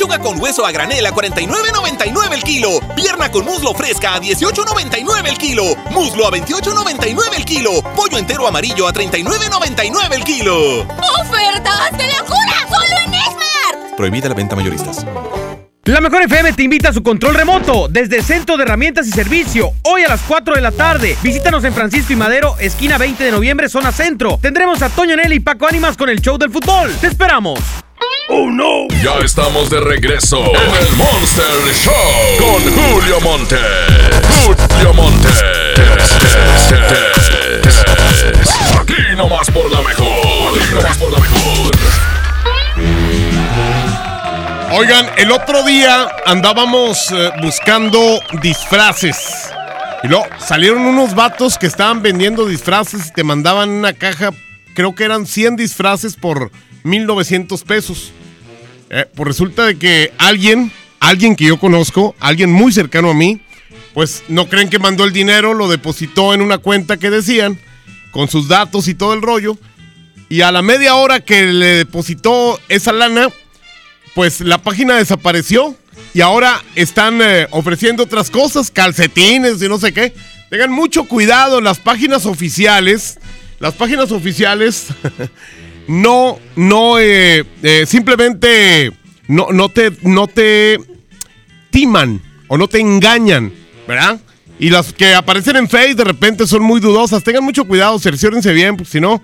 [SPEAKER 25] Pechuga con hueso a granel a 49.99 el kilo. Pierna con muslo fresca a 18.99 el kilo. Muslo a 28.99 el kilo. Pollo entero amarillo a 39.99 el kilo.
[SPEAKER 26] ¡Ofertas de locura! ¡Solo en Esmar!
[SPEAKER 25] Prohibida la venta mayoristas.
[SPEAKER 24] La Mejor FM te invita a su control remoto desde el Centro de Herramientas y Servicio, hoy a las 4 de la tarde. Visítanos en Francisco y Madero, esquina 20 de noviembre, zona centro. Tendremos a Toño Nelly y Paco Ánimas con el show del fútbol. ¡Te esperamos!
[SPEAKER 3] ¡Oh, no! Ya estamos de regreso en el Monster Show con Julio Monte. Julio Monte. Aquí nomás por la mejor. Aquí nomás por la mejor.
[SPEAKER 7] Oigan, el otro día andábamos eh, buscando disfraces. Y luego salieron unos vatos que estaban vendiendo disfraces y te mandaban una caja, creo que eran 100 disfraces por 1900 pesos. Eh, pues resulta de que alguien, alguien que yo conozco, alguien muy cercano a mí, pues no creen que mandó el dinero, lo depositó en una cuenta que decían, con sus datos y todo el rollo. Y a la media hora que le depositó esa lana, pues la página desapareció y ahora están eh, ofreciendo otras cosas, calcetines y no sé qué. Tengan mucho cuidado, las páginas oficiales, las páginas oficiales no, no, eh, eh, simplemente no, no, te, no te timan o no te engañan, ¿verdad? Y las que aparecen en Face de repente son muy dudosas. Tengan mucho cuidado, cerciórense bien, porque si no,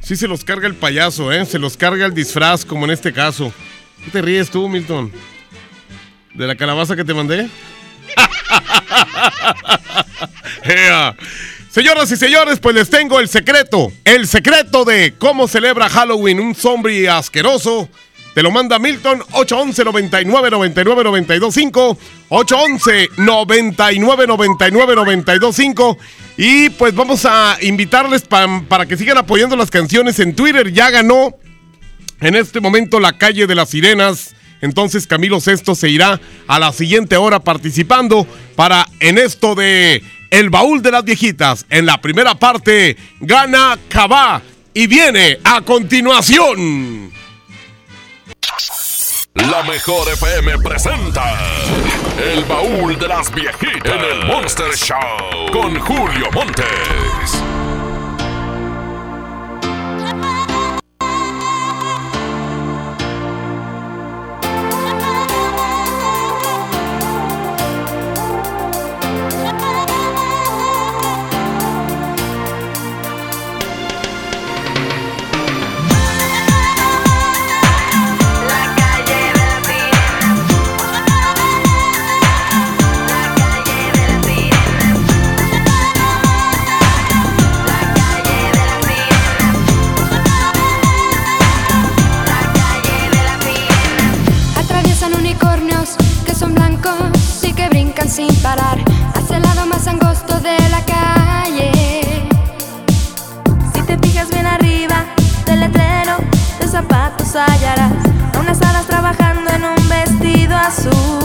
[SPEAKER 7] sí se los carga el payaso, ¿eh? Se los carga el disfraz, como en este caso. ¿Qué te ríes tú, Milton? ¿De la calabaza que te mandé? Ea. Señoras y señores, pues les tengo el secreto. El secreto de cómo celebra Halloween un zombie asqueroso. Te lo manda Milton 811 99 99 925 811 99 99 925 y pues vamos a invitarles pa- para que sigan apoyando las canciones en Twitter. Ya ganó en este momento la calle de las sirenas. Entonces Camilo Sesto se irá a la siguiente hora participando para en esto de El baúl de las viejitas. En la primera parte gana Cabá y viene a continuación.
[SPEAKER 3] La mejor FM presenta El baúl de las viejitas en el Monster Show con Julio Montes.
[SPEAKER 46] Hallarás a unas hadas trabajando en un vestido azul.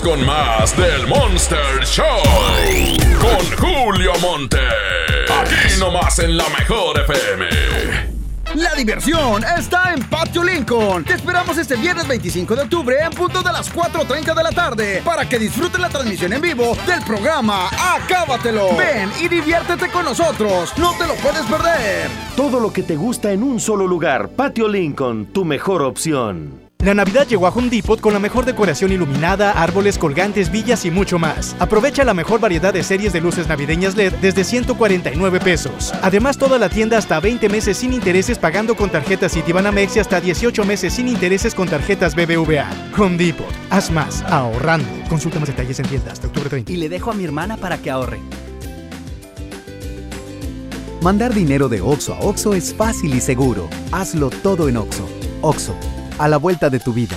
[SPEAKER 3] Regresamos con más del Monster Show. Con Julio Monte. Aquí nomás en la mejor FM.
[SPEAKER 47] La diversión está en Patio Lincoln. Te esperamos este viernes 25 de octubre en punto de las 4.30 de la tarde para que disfrutes la transmisión en vivo del programa Acábatelo. Ven y diviértete con nosotros. No te lo puedes perder.
[SPEAKER 48] Todo lo que te gusta en un solo lugar. Patio Lincoln, tu mejor opción.
[SPEAKER 13] La Navidad llegó a Home Depot con la mejor decoración iluminada, árboles, colgantes, villas y mucho más. Aprovecha la mejor variedad de series de luces navideñas LED desde 149 pesos. Además, toda la tienda hasta 20 meses sin intereses pagando con tarjetas Citibanamex y hasta 18 meses sin intereses con tarjetas BBVA. Home Depot. Haz más ahorrando. Consulta más detalles en tiendas hasta octubre 30.
[SPEAKER 25] Y le dejo a mi hermana para que ahorre. Mandar dinero de Oxo a Oxo es fácil y seguro. Hazlo todo en Oxo. Oxo, a la vuelta de tu vida.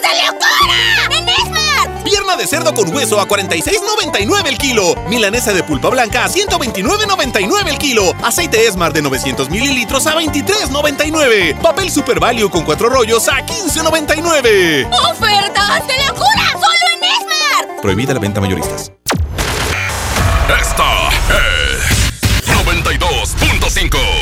[SPEAKER 26] de locura! ¡En Esmart!
[SPEAKER 49] Pierna de cerdo con hueso a 46.99 el kilo. Milanesa de pulpa blanca a 129.99 el kilo. Aceite Esmar de 900 mililitros a 23.99. Papel Super Value con cuatro rollos a 15.99.
[SPEAKER 26] ¡Ofertas de locura! ¡Solo en Esmart!
[SPEAKER 33] Prohibida la venta mayoristas.
[SPEAKER 3] Esta es 92.5.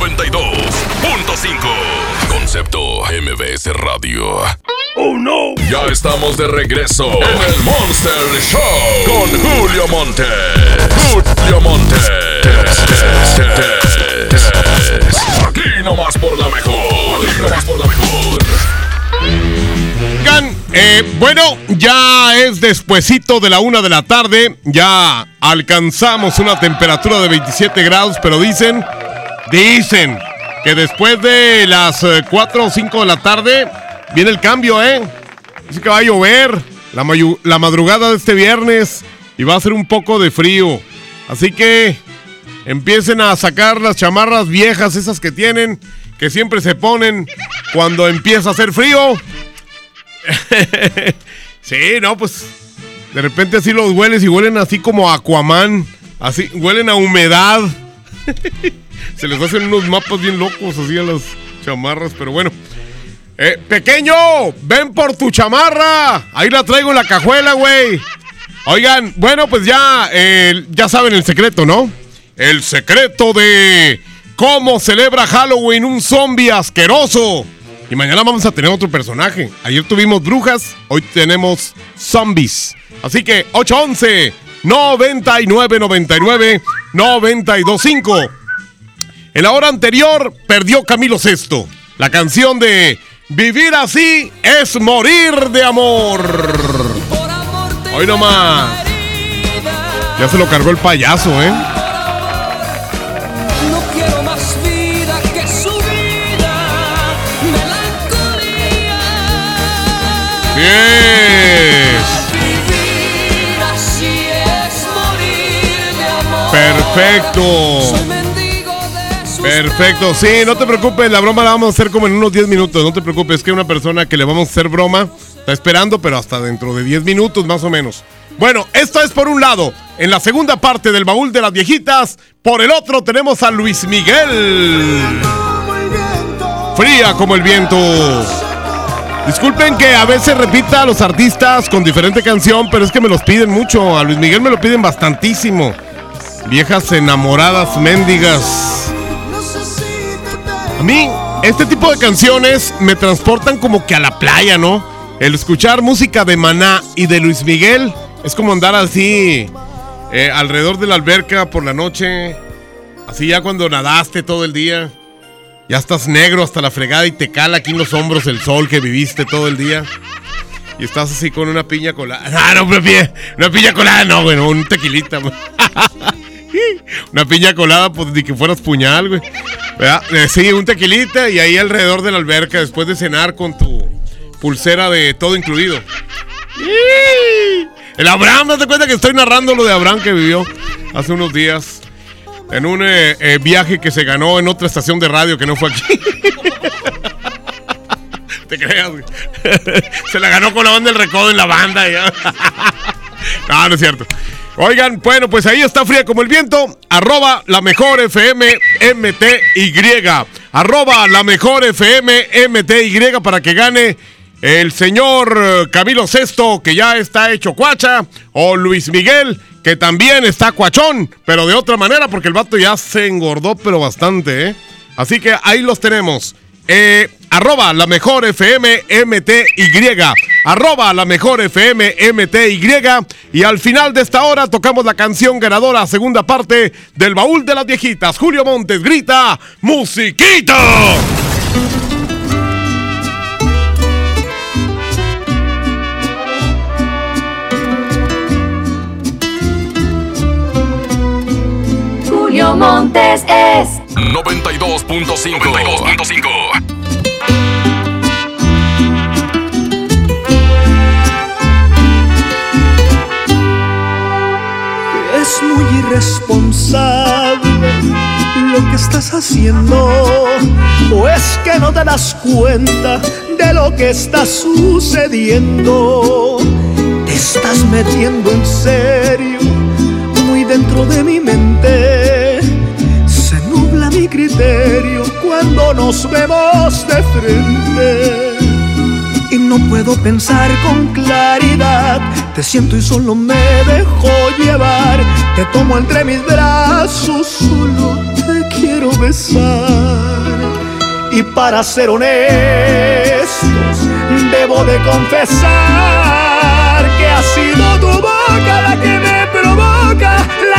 [SPEAKER 3] 92.5. Concepto MBS Radio. ¡Oh no! Ya estamos de regreso en el Monster Show con Julio Monte. Julio Monte. Aquí nomás por la mejor. Aquí nomás por la mejor.
[SPEAKER 7] Eh, bueno, ya es despuesito de la una de la tarde. Ya alcanzamos una temperatura de 27 grados, pero dicen, dicen que después de las eh, 4 o 5 de la tarde viene el cambio, ¿eh? Dice que va a llover la, la madrugada de este viernes y va a hacer un poco de frío. Así que empiecen a sacar las chamarras viejas, esas que tienen, que siempre se ponen cuando empieza a hacer frío. sí, no, pues de repente así los hueles y huelen así como Aquaman, así huelen a humedad. Se les hacen unos mapas bien locos así a las chamarras, pero bueno. Eh, pequeño, ven por tu chamarra. Ahí la traigo en la cajuela, güey. Oigan, bueno, pues ya, ya saben el secreto, ¿no? El secreto de cómo celebra Halloween un zombie asqueroso. Y mañana vamos a tener otro personaje. Ayer tuvimos brujas, hoy tenemos zombies. Así que 811 9999 925. En la hora anterior perdió Camilo Sesto. La canción de Vivir así es morir de amor. Hoy nomás. Ya se lo cargó el payaso, ¿eh?
[SPEAKER 41] No quiero más vida que su vida.
[SPEAKER 7] Bien.
[SPEAKER 41] Vivir así es morir de amor.
[SPEAKER 7] Perfecto. Perfecto, sí, no te preocupes, la broma la vamos a hacer como en unos 10 minutos, no te preocupes, es que una persona que le vamos a hacer broma está esperando, pero hasta dentro de 10 minutos más o menos. Bueno, esto es por un lado, en la segunda parte del baúl de las viejitas, por el otro tenemos a Luis Miguel. Fría como el viento. Disculpen que a veces repita a los artistas con diferente canción, pero es que me los piden mucho, a Luis Miguel me lo piden bastantísimo. Viejas enamoradas mendigas. A mí, este tipo de canciones me transportan como que a la playa, ¿no? El escuchar música de Maná y de Luis Miguel es como andar así eh, alrededor de la alberca por la noche. Así ya cuando nadaste todo el día. Ya estás negro hasta la fregada y te cala aquí en los hombros el sol que viviste todo el día. Y estás así con una piña colada. Ah, no, una piña, una piña colada, no, güey, no, un tequilita. Una piña colada, pues ni que fueras puñal, güey. Eh, sí, un tequilita y ahí alrededor de la alberca después de cenar con tu pulsera de todo incluido. El Abraham, ¿no te cuenta que estoy narrando lo de Abraham que vivió hace unos días? En un eh, eh, viaje que se ganó en otra estación de radio que no fue aquí. Te creas, güey. Se la ganó con la banda del recodo en la banda. ya. no, no es cierto. Oigan, bueno, pues ahí está fría como el viento. Arroba la mejor FM MTY. Arroba la mejor FM MTY para que gane el señor eh, Camilo Sesto, que ya está hecho cuacha. O Luis Miguel, que también está cuachón, pero de otra manera, porque el vato ya se engordó, pero bastante, ¿eh? Así que ahí los tenemos. Eh, arroba la mejor FM MTY. Arroba la mejor FM MTY. Y al final de esta hora tocamos la canción ganadora, segunda parte del baúl de las viejitas. Julio Montes grita, ¡Musiquita!
[SPEAKER 50] Montes es
[SPEAKER 3] 92.5. 92.5.
[SPEAKER 41] Es muy irresponsable lo
[SPEAKER 51] lo que estás haciendo? ¿O es que no te das cuenta de lo que está sucediendo? Te estás metiendo en serio, muy dentro de mi mente. Criterio cuando nos vemos de frente. Y no puedo pensar con claridad. Te siento y solo me dejo llevar. Te tomo entre mis brazos, solo te quiero besar. Y para ser honestos, debo de confesar que ha sido tu boca la que me provoca,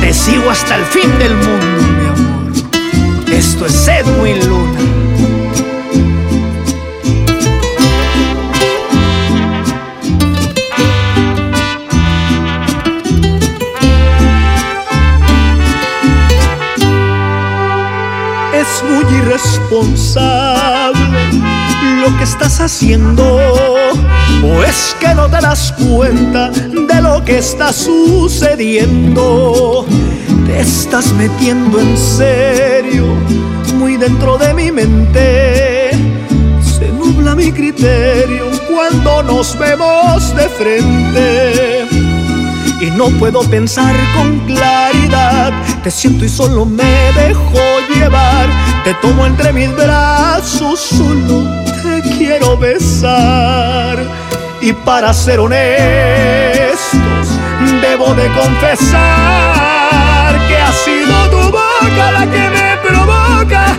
[SPEAKER 51] te sigo hasta el fin del mundo, mi amor. Esto es Edwin Luna. Es muy irresponsable lo que estás haciendo. ¿O es que no te das cuenta de lo que está sucediendo? Te estás metiendo en serio, muy dentro de mi mente. Se nubla mi criterio cuando nos vemos de frente. Y no puedo pensar con claridad. Te siento y solo me dejo llevar. Te tomo entre mis brazos, solo quiero besar. Y para ser honestos, debo de confesar que ha sido tu boca la que me provoca,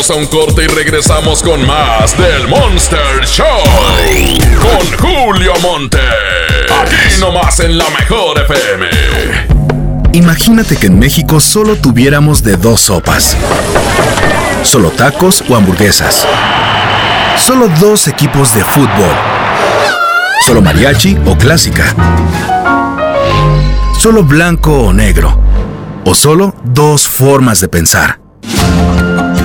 [SPEAKER 3] Vamos a un corte y regresamos con más del Monster Show. Con Julio Monte. Aquí nomás en la mejor FM.
[SPEAKER 52] Imagínate que en México solo tuviéramos de dos sopas. Solo tacos o hamburguesas. Solo dos equipos de fútbol. Solo mariachi o clásica. Solo blanco o negro. O solo dos formas de pensar.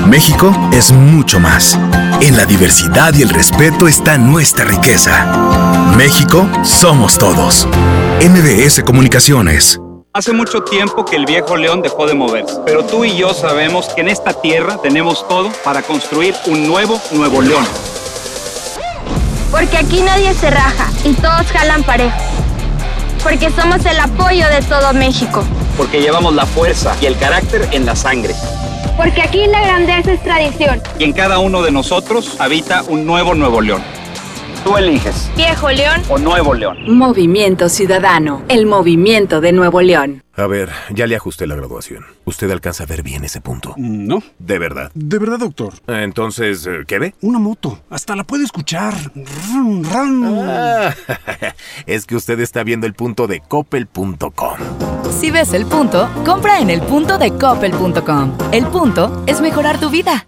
[SPEAKER 52] México es mucho más. En la diversidad y el respeto está nuestra riqueza. México somos todos. MBS Comunicaciones.
[SPEAKER 53] Hace mucho tiempo que el viejo león dejó de moverse, pero tú y yo sabemos que en esta tierra tenemos todo para construir un nuevo Nuevo León.
[SPEAKER 54] Porque aquí nadie se raja y todos jalan parejo. Porque somos el apoyo de todo México.
[SPEAKER 53] Porque llevamos la fuerza y el carácter en la sangre.
[SPEAKER 54] Porque aquí la grandeza es tradición.
[SPEAKER 53] Y en cada uno de nosotros habita un nuevo Nuevo León. Tú eliges.
[SPEAKER 54] Viejo León.
[SPEAKER 53] O Nuevo León.
[SPEAKER 55] Movimiento Ciudadano, el movimiento de Nuevo León.
[SPEAKER 14] A ver, ya le ajusté la graduación. ¿Usted alcanza a ver bien ese punto?
[SPEAKER 15] No.
[SPEAKER 14] ¿De verdad?
[SPEAKER 15] De verdad, doctor.
[SPEAKER 14] Entonces, eh, ¿qué ve?
[SPEAKER 15] Una moto. Hasta la puede escuchar. Rum, rum.
[SPEAKER 14] Ah, es que usted está viendo el punto de coppel.com.
[SPEAKER 16] Si ves el punto, compra en el punto de coppel.com. El punto es mejorar tu vida.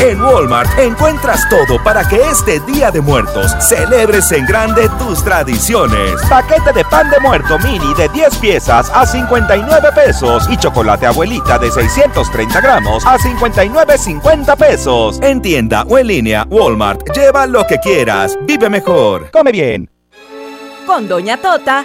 [SPEAKER 56] En Walmart encuentras todo para que este Día de Muertos celebres en grande tus tradiciones. Paquete de pan de muerto mini de 10 piezas a 59 pesos y chocolate abuelita de 630 gramos a 59.50 pesos. En tienda o en línea, Walmart, lleva lo que quieras. Vive mejor. Come bien.
[SPEAKER 16] Con Doña Tota,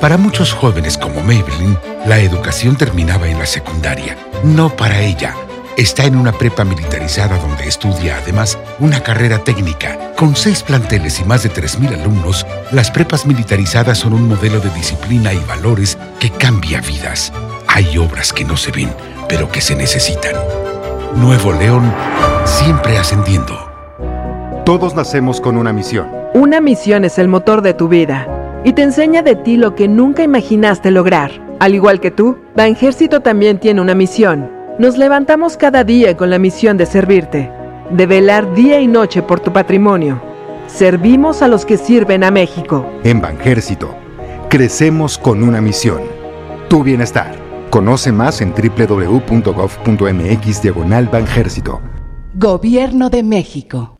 [SPEAKER 57] Para muchos jóvenes como Maybelline, la educación terminaba en la secundaria. No para ella. Está en una prepa militarizada donde estudia además una carrera técnica. Con seis planteles y más de 3.000 alumnos, las prepas militarizadas son un modelo de disciplina y valores que cambia vidas. Hay obras que no se ven, pero que se necesitan. Nuevo León, siempre ascendiendo.
[SPEAKER 52] Todos nacemos con una misión.
[SPEAKER 58] Una misión es el motor de tu vida y te enseña de ti lo que nunca imaginaste lograr. Al igual que tú, Banjército también tiene una misión. Nos levantamos cada día con la misión de servirte, de velar día y noche por tu patrimonio. Servimos a los que sirven a México.
[SPEAKER 52] En Banjército, crecemos con una misión. Tu bienestar. Conoce más en www.gov.mx diagonal Banjército.
[SPEAKER 20] Gobierno de México.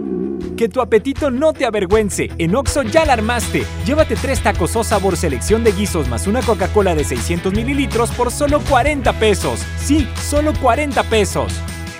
[SPEAKER 22] Que tu apetito no te avergüence. En Oxo ya la armaste. Llévate tres tacos o sabor selección de guisos más una Coca-Cola de 600 mililitros por solo 40 pesos. Sí, solo 40 pesos.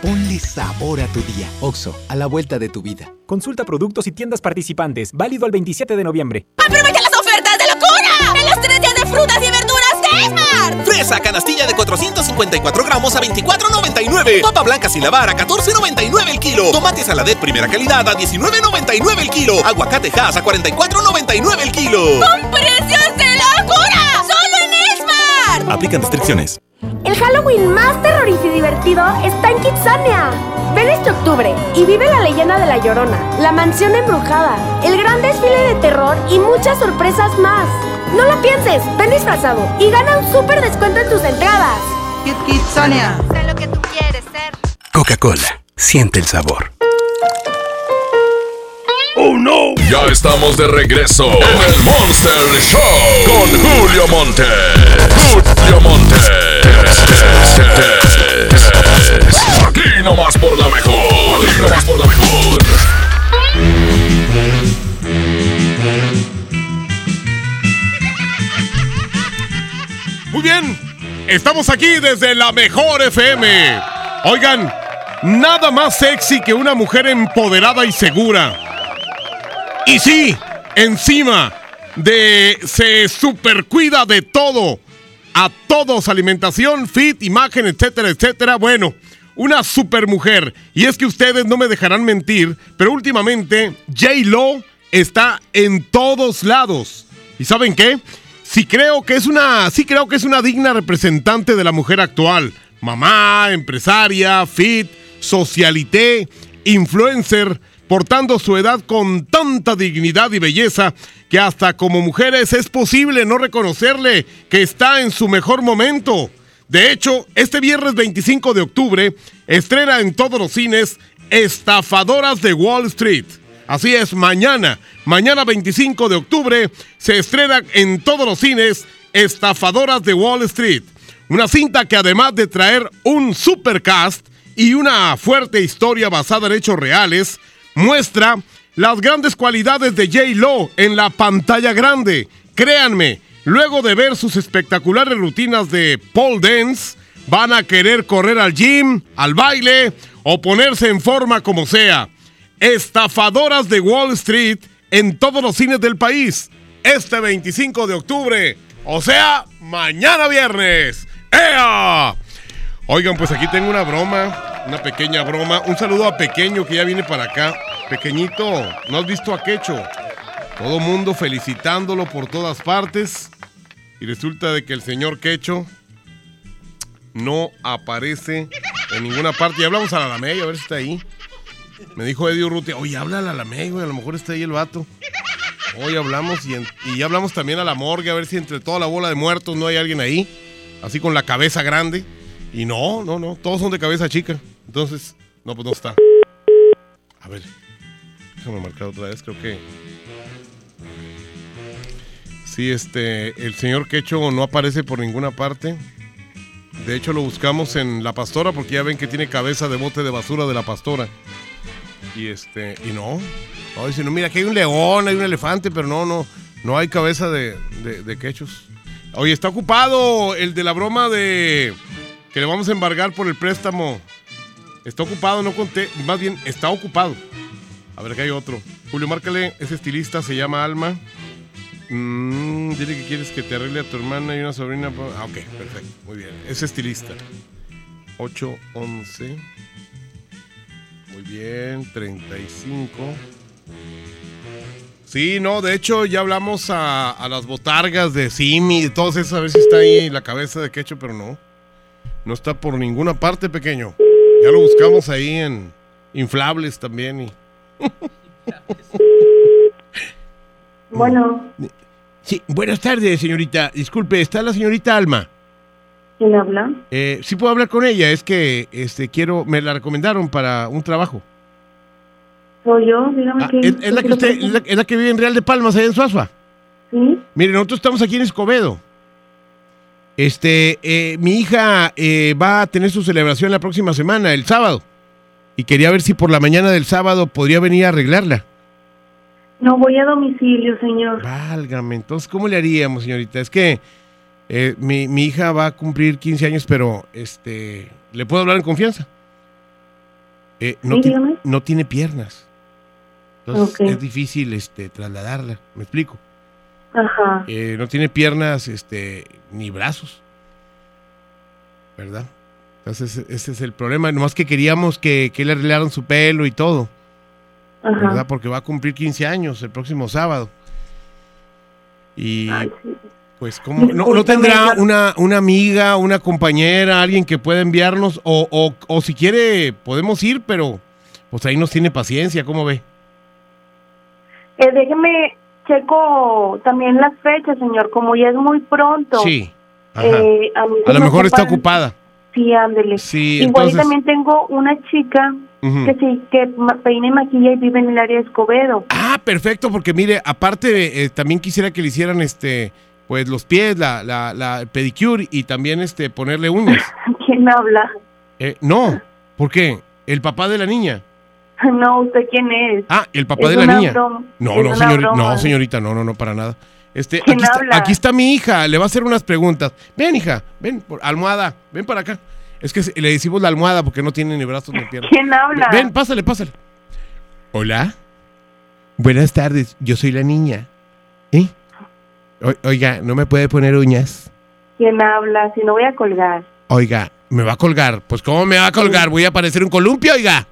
[SPEAKER 59] Ponle sabor a tu día. OXO, a la vuelta de tu vida.
[SPEAKER 22] Consulta productos y tiendas participantes. Válido al 27 de noviembre.
[SPEAKER 26] ¡Aprovecha las ofertas de locura! ¡En los tres días de frutas y verduras Esmar!
[SPEAKER 60] Fresa canastilla de 454 gramos a 24.99. Papa blanca sin lavar a 14.99 el kilo. Tomate saladet primera calidad a 19.99 el kilo. Aguacate Hass a 44.99 el kilo.
[SPEAKER 26] ¡Con precios de locura! ¡Solo en Esmar!
[SPEAKER 60] Aplican restricciones.
[SPEAKER 61] El Halloween más terrorífico y divertido está en Kitsania. Ven este octubre y vive la leyenda de La Llorona, la mansión embrujada, el gran desfile de terror y muchas sorpresas más. No lo pienses, ven disfrazado y gana un súper descuento en tus entradas.
[SPEAKER 44] Kit Kitsania.
[SPEAKER 61] Sé lo que tú quieres ser.
[SPEAKER 44] Coca-Cola, siente el sabor.
[SPEAKER 3] ¡Oh no! Ya estamos de regreso en el Monster Show con Julio Monte. Julio Monte. Aquí nomás por la mejor. Aquí nomás por la mejor.
[SPEAKER 7] Muy bien, estamos aquí desde la mejor FM. Oigan, nada más sexy que una mujer empoderada y segura. Y sí, encima de se supercuida de todo. A todos, alimentación, fit, imagen, etcétera, etcétera. Bueno, una super mujer. Y es que ustedes no me dejarán mentir, pero últimamente J-Lo está en todos lados. ¿Y saben qué? Sí creo que es una, sí creo que es una digna representante de la mujer actual. Mamá, empresaria, fit, socialité, influencer, portando su edad con tanta dignidad y belleza que hasta como mujeres es posible no reconocerle que está en su mejor momento. De hecho, este viernes 25 de octubre estrena en todos los cines Estafadoras de Wall Street. Así es, mañana, mañana 25 de octubre, se estrena en todos los cines Estafadoras de Wall Street. Una cinta que además de traer un supercast y una fuerte historia basada en hechos reales, muestra las grandes cualidades de J. Lo en la pantalla grande. Créanme, luego de ver sus espectaculares rutinas de pole dance, van a querer correr al gym, al baile o ponerse en forma como sea. Estafadoras de Wall Street en todos los cines del país. Este 25 de octubre, o sea, mañana viernes. ¡Ea! Oigan, pues aquí tengo una broma, una pequeña broma. Un saludo a Pequeño que ya viene para acá. Pequeñito, ¿no has visto a Quecho? Todo mundo felicitándolo por todas partes. Y resulta de que el señor Quecho no aparece en ninguna parte. Y hablamos a la Alamey, a ver si está ahí. Me dijo Eddie Urrutia, oye, habla a la güey, a lo mejor está ahí el vato. Hoy hablamos y, en- y hablamos también a la morgue, a ver si entre toda la bola de muertos no hay alguien ahí. Así con la cabeza grande. Y no, no, no, todos son de cabeza chica. Entonces, no, pues no está. A ver, déjame marcar otra vez, creo que... Sí, este, el señor Quecho no aparece por ninguna parte. De hecho, lo buscamos en La Pastora porque ya ven que tiene cabeza de bote de basura de La Pastora. Y este, y no. No, dice, no, mira, aquí hay un león, hay un elefante, pero no, no, no hay cabeza de, de, de quechos. Oye, está ocupado el de la broma de que le vamos a embargar por el préstamo. Está ocupado, no conté, más bien está ocupado. A ver, que hay otro. Julio, márcale, ese estilista se llama Alma. Mm, dile que quieres que te arregle a tu hermana y una sobrina. Ah, ok, perfecto, muy bien. Es estilista. 8, 11. Muy bien, 35. Sí, no, de hecho ya hablamos a, a las botargas de Simi y todos esos, a ver si está ahí la cabeza de quecho, pero no. No está por ninguna parte, pequeño. Ya lo buscamos ahí en inflables también y...
[SPEAKER 62] Bueno,
[SPEAKER 7] Sí, buenas tardes, señorita. Disculpe, ¿está la señorita Alma?
[SPEAKER 62] ¿Quién habla?
[SPEAKER 7] Eh, sí puedo hablar con ella, es que este quiero, me la recomendaron para un trabajo.
[SPEAKER 62] Soy yo, dígame
[SPEAKER 7] Ah, es, es la que usted, es la, es la que vive en Real de Palmas, allá en Suazua.
[SPEAKER 62] Sí.
[SPEAKER 7] Mire, nosotros estamos aquí en Escobedo. Este, eh, mi hija eh, va a tener su celebración la próxima semana, el sábado. Y quería ver si por la mañana del sábado podría venir a arreglarla.
[SPEAKER 62] No voy a domicilio, señor.
[SPEAKER 7] Válgame, entonces, ¿cómo le haríamos, señorita? Es que eh, mi, mi hija va a cumplir 15 años, pero este, ¿le puedo hablar en confianza? Eh, no,
[SPEAKER 62] Sí,
[SPEAKER 7] ti-
[SPEAKER 62] dígame.
[SPEAKER 7] no tiene piernas. Entonces es difícil este, trasladarla, me explico.
[SPEAKER 62] Ajá.
[SPEAKER 7] Eh, no tiene piernas este, ni brazos. ¿Verdad? Entonces ese es el problema. Nomás que queríamos que, que le arreglaran su pelo y todo.
[SPEAKER 62] Ajá.
[SPEAKER 7] ¿Verdad? Porque va a cumplir 15 años el próximo sábado. Y Pues, ¿cómo? ¿No, no tendrá una, una amiga, una compañera, alguien que pueda enviarnos? O, o, o si quiere, podemos ir, pero pues ahí nos tiene paciencia, ¿cómo ve?
[SPEAKER 62] Eh, déjeme, checo también las fechas, señor, como ya es muy pronto.
[SPEAKER 7] Sí.
[SPEAKER 62] Eh, a
[SPEAKER 7] A lo
[SPEAKER 62] me
[SPEAKER 7] mejor está ocupada.
[SPEAKER 62] Sí, ándele.
[SPEAKER 7] Sí,
[SPEAKER 62] Igual y
[SPEAKER 7] entonces-
[SPEAKER 62] también tengo una chica que sí, que peina y maquilla y vive en el área de Escobedo.
[SPEAKER 7] Ah, perfecto, porque mire, aparte, eh, también quisiera que le hicieran este, pues los pies, la, la, la pedicure y también este, ponerle uñas.
[SPEAKER 62] ¿Quién habla?
[SPEAKER 7] Eh, no, ¿por qué? ¿El papá de la niña?
[SPEAKER 62] No, ¿usted quién es?
[SPEAKER 7] Ah, el papá
[SPEAKER 62] Es
[SPEAKER 7] de la
[SPEAKER 62] una
[SPEAKER 7] niña.
[SPEAKER 62] broma,
[SPEAKER 7] No,
[SPEAKER 62] es
[SPEAKER 7] no, señorita,
[SPEAKER 62] broma.
[SPEAKER 7] no, señorita, no, no, no, para nada. Este,
[SPEAKER 62] ¿Quién
[SPEAKER 7] aquí, está,
[SPEAKER 62] habla?
[SPEAKER 7] aquí está mi hija, le va a hacer unas preguntas. Ven, hija, ven, por, almohada, ven para acá. Es que le decimos la almohada porque no tiene ni brazos ni piernas.
[SPEAKER 62] ¿Quién habla?
[SPEAKER 7] Ven, pásale, pásale. Hola. Buenas tardes, yo soy la niña. O- oiga, ¿no me puede poner uñas?
[SPEAKER 62] ¿Quién habla? Si no voy a colgar.
[SPEAKER 7] Oiga, me va a colgar. Pues, ¿cómo me va a colgar? Voy a parecer un columpio, oiga.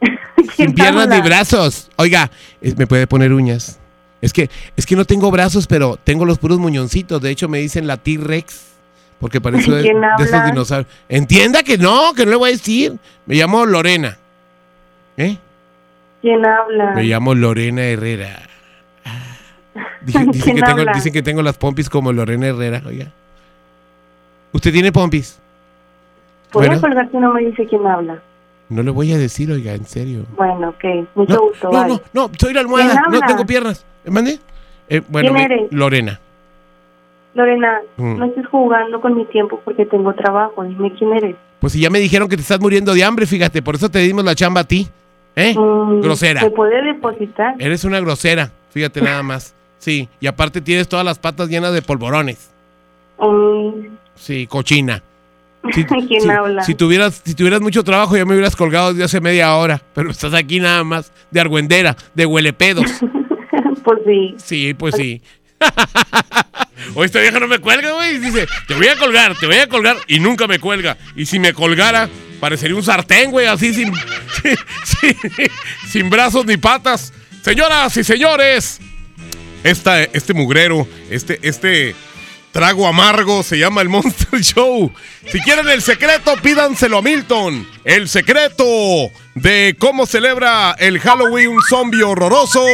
[SPEAKER 7] Sin piernas
[SPEAKER 62] habla?
[SPEAKER 7] ni brazos. Oiga, es- me puede poner uñas. Es que, es que no tengo brazos, pero tengo los puros muñoncitos. De hecho, me dicen la T-Rex. Porque parezco de,
[SPEAKER 62] ¿Quién
[SPEAKER 7] de esos dinosaurios. Entienda que no, que no le voy a decir. Me llamo Lorena. ¿Eh?
[SPEAKER 62] ¿Quién habla?
[SPEAKER 7] Me llamo Lorena Herrera. Dicen, dicen
[SPEAKER 62] ¿Quién
[SPEAKER 7] que tengo,
[SPEAKER 62] habla?
[SPEAKER 7] dicen que tengo las pompis como Lorena Herrera, oiga. ¿Usted tiene pompis?
[SPEAKER 62] Voy a
[SPEAKER 7] Bueno.
[SPEAKER 62] colgar si no me dice quién habla.
[SPEAKER 7] No le voy a decir, oiga, en serio.
[SPEAKER 62] Bueno, ok. Mucho
[SPEAKER 7] No,
[SPEAKER 62] gusto.
[SPEAKER 7] no, no, no, soy la almohada,
[SPEAKER 62] ¿Quién
[SPEAKER 7] no tengo piernas. ¿Me mandé? Eh, bueno,
[SPEAKER 62] ¿Quién eres?
[SPEAKER 7] Lorena.
[SPEAKER 62] Lorena,
[SPEAKER 7] Mm.
[SPEAKER 62] no estés jugando con mi tiempo porque tengo trabajo. Dime quién eres.
[SPEAKER 7] Pues si ya me dijeron que te estás muriendo de hambre, fíjate, por eso te dimos la chamba a ti. ¿Eh?
[SPEAKER 62] Mm,
[SPEAKER 7] Grosera.
[SPEAKER 62] ¿Se puede depositar?
[SPEAKER 7] Eres una grosera, fíjate nada más. Sí, y aparte tienes todas las patas llenas de polvorones.
[SPEAKER 62] Mm,
[SPEAKER 7] Sí, cochina. Si,
[SPEAKER 62] ¿Quién
[SPEAKER 7] si-
[SPEAKER 62] habla?
[SPEAKER 7] Si tuvieras, si tuvieras mucho trabajo ya me hubieras colgado desde hace media hora, pero estás aquí nada más de argüendera, de huelepedos.
[SPEAKER 62] pues sí.
[SPEAKER 7] Sí, pues sí. O esta vieja no me cuelga, güey. Dice, te voy a colgar, te voy a colgar. Y nunca me cuelga. Y si me colgara, parecería un sartén, güey, así sin, sin, sin brazos ni patas. Señoras y señores, este mugrero, este, este trago amargo se llama el Monster Show. Si quieren el secreto, pídanselo a Milton. El secreto de cómo celebra el Halloween un zombie horroroso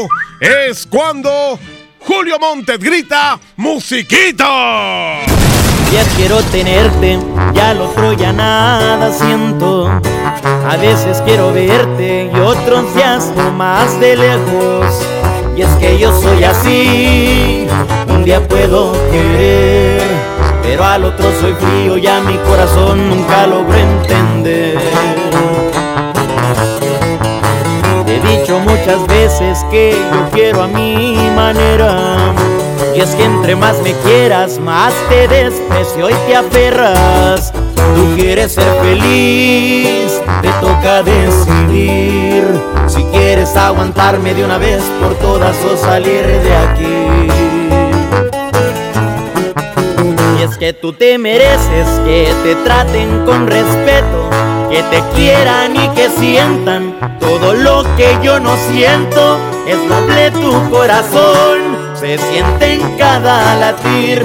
[SPEAKER 7] es cuando Julio Montes grita ¡Musiquita!
[SPEAKER 31] Ya quiero tenerte, ya lo otro ya nada siento. A veces quiero verte y otros días más de lejos. Y es que yo soy así, un día puedo querer, pero al otro soy frío, ya mi corazón nunca logró entender. Te he dicho muchas veces que yo quiero a mi manera. Y es que entre más me quieras, más te desprecio y te aferras. Tú quieres ser feliz, te toca decidir. Si quieres aguantarme de una vez por todas o salir de aquí. Y es que tú te mereces que te traten con respeto, que te quieran y que sientan todo lo que yo no siento. Es noble tu corazón, se siente en cada latir,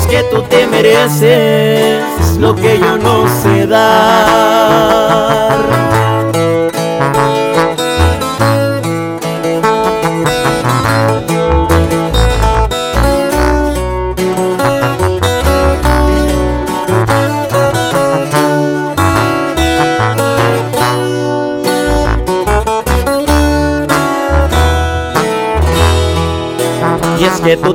[SPEAKER 31] Es que tú te mereces lo que yo no sé dar. Y es que tú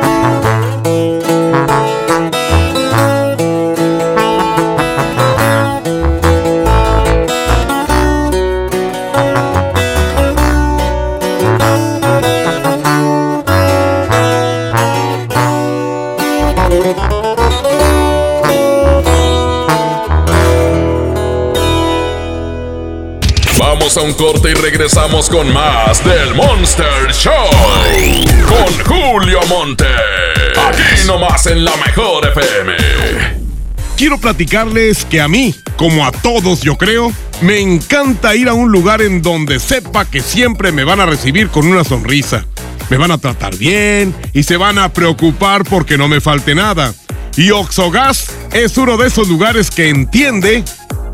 [SPEAKER 32] A un corte y regresamos con más del Monster Show. Con Julio Monte. Aquí nomás en la mejor FM.
[SPEAKER 7] Quiero platicarles que a mí, como a todos yo creo, me encanta ir a un lugar en donde sepa que siempre me van a recibir con una sonrisa. Me van a tratar bien y se van a preocupar porque no me falte nada. Y Oxogas es uno de esos lugares que entiende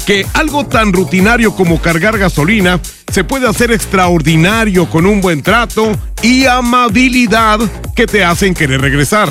[SPEAKER 7] que algo tan rutinario como cargar gasolina se puede hacer extraordinario con un buen trato y amabilidad que te hacen querer regresar.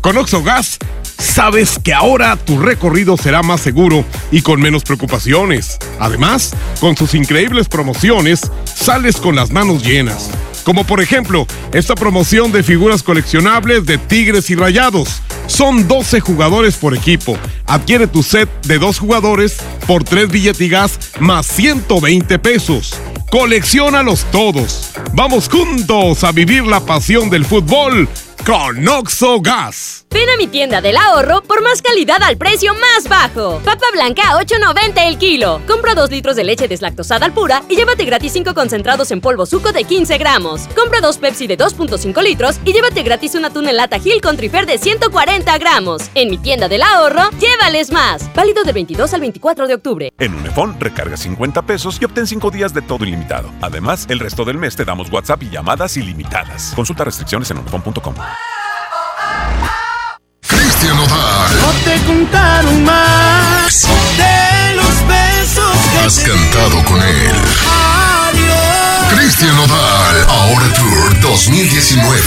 [SPEAKER 7] Con Oxogas sabes que ahora tu recorrido será más seguro y con menos preocupaciones. Además, con sus increíbles promociones, sales con las manos llenas. Como por ejemplo, esta promoción de figuras coleccionables de Tigres y Rayados. Son 12 jugadores por equipo. Adquiere tu set de dos jugadores por 3 billetigas más 120 pesos. Colecciónalos todos. Vamos juntos a vivir la pasión del fútbol con Oxo Gas.
[SPEAKER 26] Ven a mi tienda del ahorro por más calidad al precio más bajo. Papa blanca a 8.90 el kilo. Compra 2 litros de leche deslactosada al pura y llévate gratis 5 concentrados en polvo suco de 15 gramos. Compra 2 Pepsi de 2.5 litros y llévate gratis una tuna en lata Gil con trifer de 140 gramos. En mi tienda del ahorro, llévales más. Válido del 22 al 24 de octubre.
[SPEAKER 14] En Unifón, recarga 50 pesos y obtén 5 días de todo ilimitado. Además, el resto del mes te damos WhatsApp y llamadas ilimitadas. Consulta restricciones en unifón.com.
[SPEAKER 31] No te contaron más de los besos que
[SPEAKER 32] Has cantado con él.
[SPEAKER 31] Adiós.
[SPEAKER 32] Cristian Nodal. Ahora Tour 2019.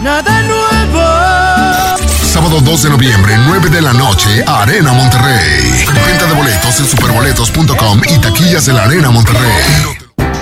[SPEAKER 31] Nada nuevo.
[SPEAKER 32] Sábado 2 de noviembre, 9 de la noche, Arena Monterrey. Venta de boletos en superboletos.com y taquillas de la Arena Monterrey.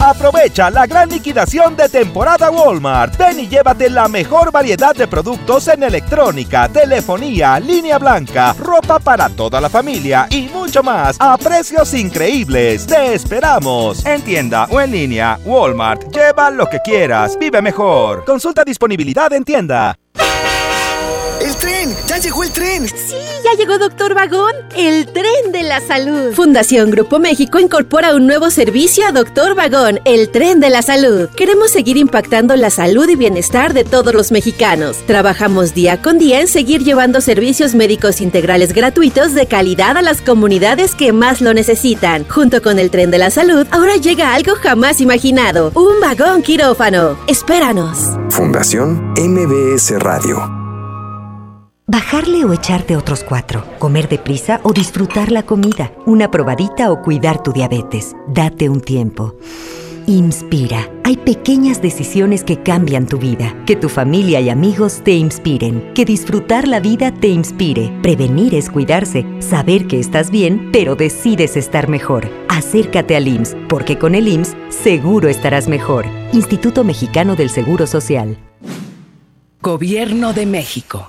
[SPEAKER 56] Aprovecha la gran liquidación de temporada Walmart. Ven y llévate la mejor variedad de productos en electrónica, telefonía, línea blanca, ropa para toda la familia y mucho más a precios increíbles. Te esperamos. En tienda o en línea, Walmart. Lleva lo que quieras. Vive mejor. Consulta disponibilidad en tienda.
[SPEAKER 47] ¡El tren! ¡Ya llegó el tren!
[SPEAKER 63] Sí, ya llegó Doctor Vagón, el tren de la salud. Fundación Grupo México incorpora un nuevo servicio a Doctor Vagón, el tren de la salud. Queremos seguir impactando la salud y bienestar de todos los mexicanos. Trabajamos día con día en seguir llevando servicios médicos integrales gratuitos de calidad a las comunidades que más lo necesitan. Junto con el tren de la salud, ahora llega algo jamás imaginado, un vagón quirófano. Espéranos.
[SPEAKER 64] Fundación MBS Radio.
[SPEAKER 65] Bajarle o echarte otros cuatro. Comer deprisa o disfrutar la comida. Una probadita o cuidar tu diabetes. Date un tiempo. Inspira. Hay pequeñas decisiones que cambian tu vida. Que tu familia y amigos te inspiren. Que disfrutar la vida te inspire. Prevenir es cuidarse. Saber que estás bien, pero decides estar mejor. Acércate al IMSS, porque con el IMSS seguro estarás mejor. Instituto Mexicano del Seguro Social.
[SPEAKER 16] Gobierno de México.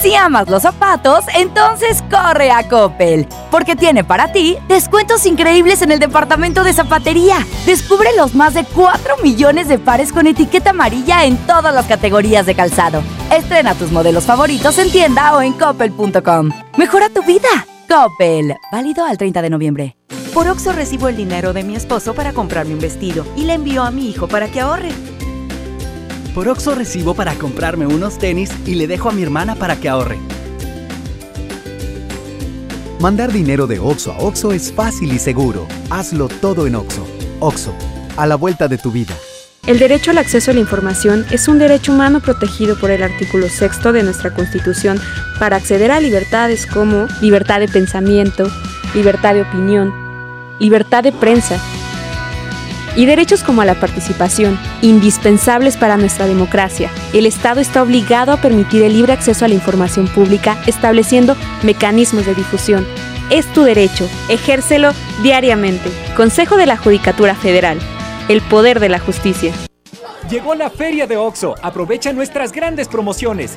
[SPEAKER 16] Si amas los zapatos, entonces corre a Coppel, porque tiene para ti descuentos increíbles en el departamento de zapatería. Descubre los más de 4 millones de pares con etiqueta amarilla en todas las categorías de calzado. Estrena tus modelos favoritos en tienda o en coppel.com. Mejora tu vida. Coppel, válido al 30 de noviembre.
[SPEAKER 20] Por Oxo recibo el dinero de mi esposo para comprarme un vestido y le envío a mi hijo para que ahorre.
[SPEAKER 25] Por Oxo recibo para comprarme unos tenis y le dejo a mi hermana para que ahorre. Mandar dinero de Oxo a Oxo es fácil y seguro. Hazlo todo en Oxo. Oxo, a la vuelta de tu vida.
[SPEAKER 66] El derecho al acceso a la información es un derecho humano protegido por el artículo 6 de nuestra Constitución para acceder a libertades como libertad de pensamiento, libertad de opinión, libertad de prensa, y derechos como la participación, indispensables para nuestra democracia. El Estado está obligado a permitir el libre acceso a la información pública, estableciendo mecanismos de difusión. Es tu derecho, ejércelo diariamente. Consejo de la Judicatura Federal. El poder de la justicia.
[SPEAKER 22] Llegó la feria de OXO. Aprovecha nuestras grandes promociones.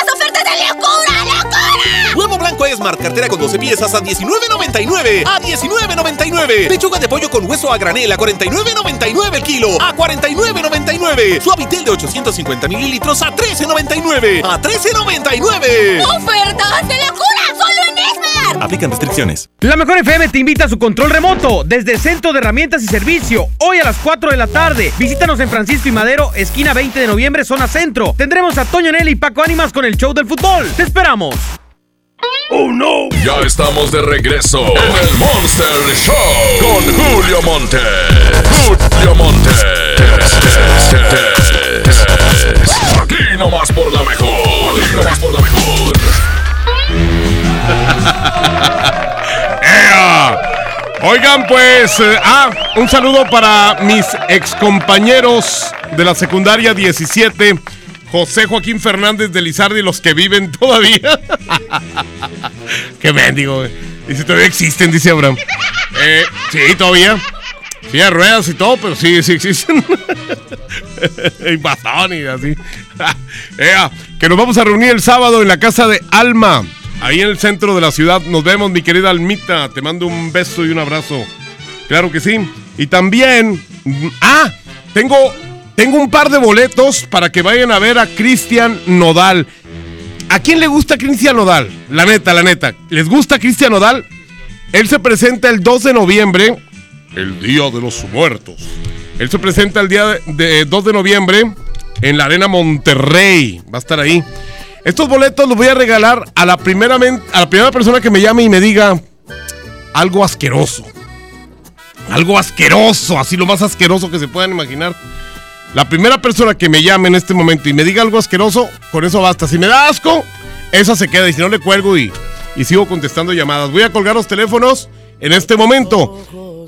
[SPEAKER 26] de locura, locura!
[SPEAKER 11] Huevo blanco Esmart, cartera con 12 piezas a 19.99. A 19.99. Pechuga de pollo con hueso a granel a 49.99 el kilo. A 49.99. Suavitel de 850 mililitros a 13.99. A 13.99.
[SPEAKER 26] ¡Ofertas de locura! ¡Solo en Esmart!
[SPEAKER 11] Aplican restricciones.
[SPEAKER 24] La Mejor FM te invita a su control remoto desde el Centro de Herramientas y Servicio. Hoy a las 4 de la tarde. Visítanos en Francisco y Madero, esquina 20 de noviembre, zona centro. Tendremos a Toño Nelly y Paco Ánimas con el show del fútbol. ¡Te esperamos!
[SPEAKER 3] ¡Oh, no! Ya estamos de regreso en el Monster Show con Julio Monte. Julio Monte. Aquí nomás por la mejor. Aquí nomás por la mejor.
[SPEAKER 7] Oigan, pues, eh, ah, un saludo para mis excompañeros de la secundaria 17, José Joaquín Fernández de Lizardi, los que viven todavía. Qué mendigo, güey. Dice, todavía existen, dice Abraham. Eh, sí, todavía. Sí, hay ruedas y todo, pero sí, sí existen. y y así. Que nos vamos a reunir el sábado en la casa de Alma. Ahí en el centro de la ciudad. Nos vemos, mi querida Almita. Te mando un beso y un abrazo. Claro que sí. Y también. mm, Ah, tengo, tengo un par de boletos para que vayan a ver a Cristian Nodal. ¿A quién le gusta Cristian Nodal? La neta, la neta. ¿Les gusta Cristian Nodal? Él se presenta el 2 de noviembre. El Día de los Muertos. Él se presenta el día de, de 2 de noviembre en la Arena Monterrey. Va a estar ahí. Estos boletos los voy a regalar a la primera, a la primera persona que me llame y me diga algo asqueroso. Algo asqueroso, así lo más asqueroso que se puedan imaginar. La primera persona que me llame en este momento y me diga algo asqueroso, con eso basta. Si me da asco, esa se queda y si no le cuelgo y, y sigo contestando llamadas. Voy a colgar los teléfonos en este momento.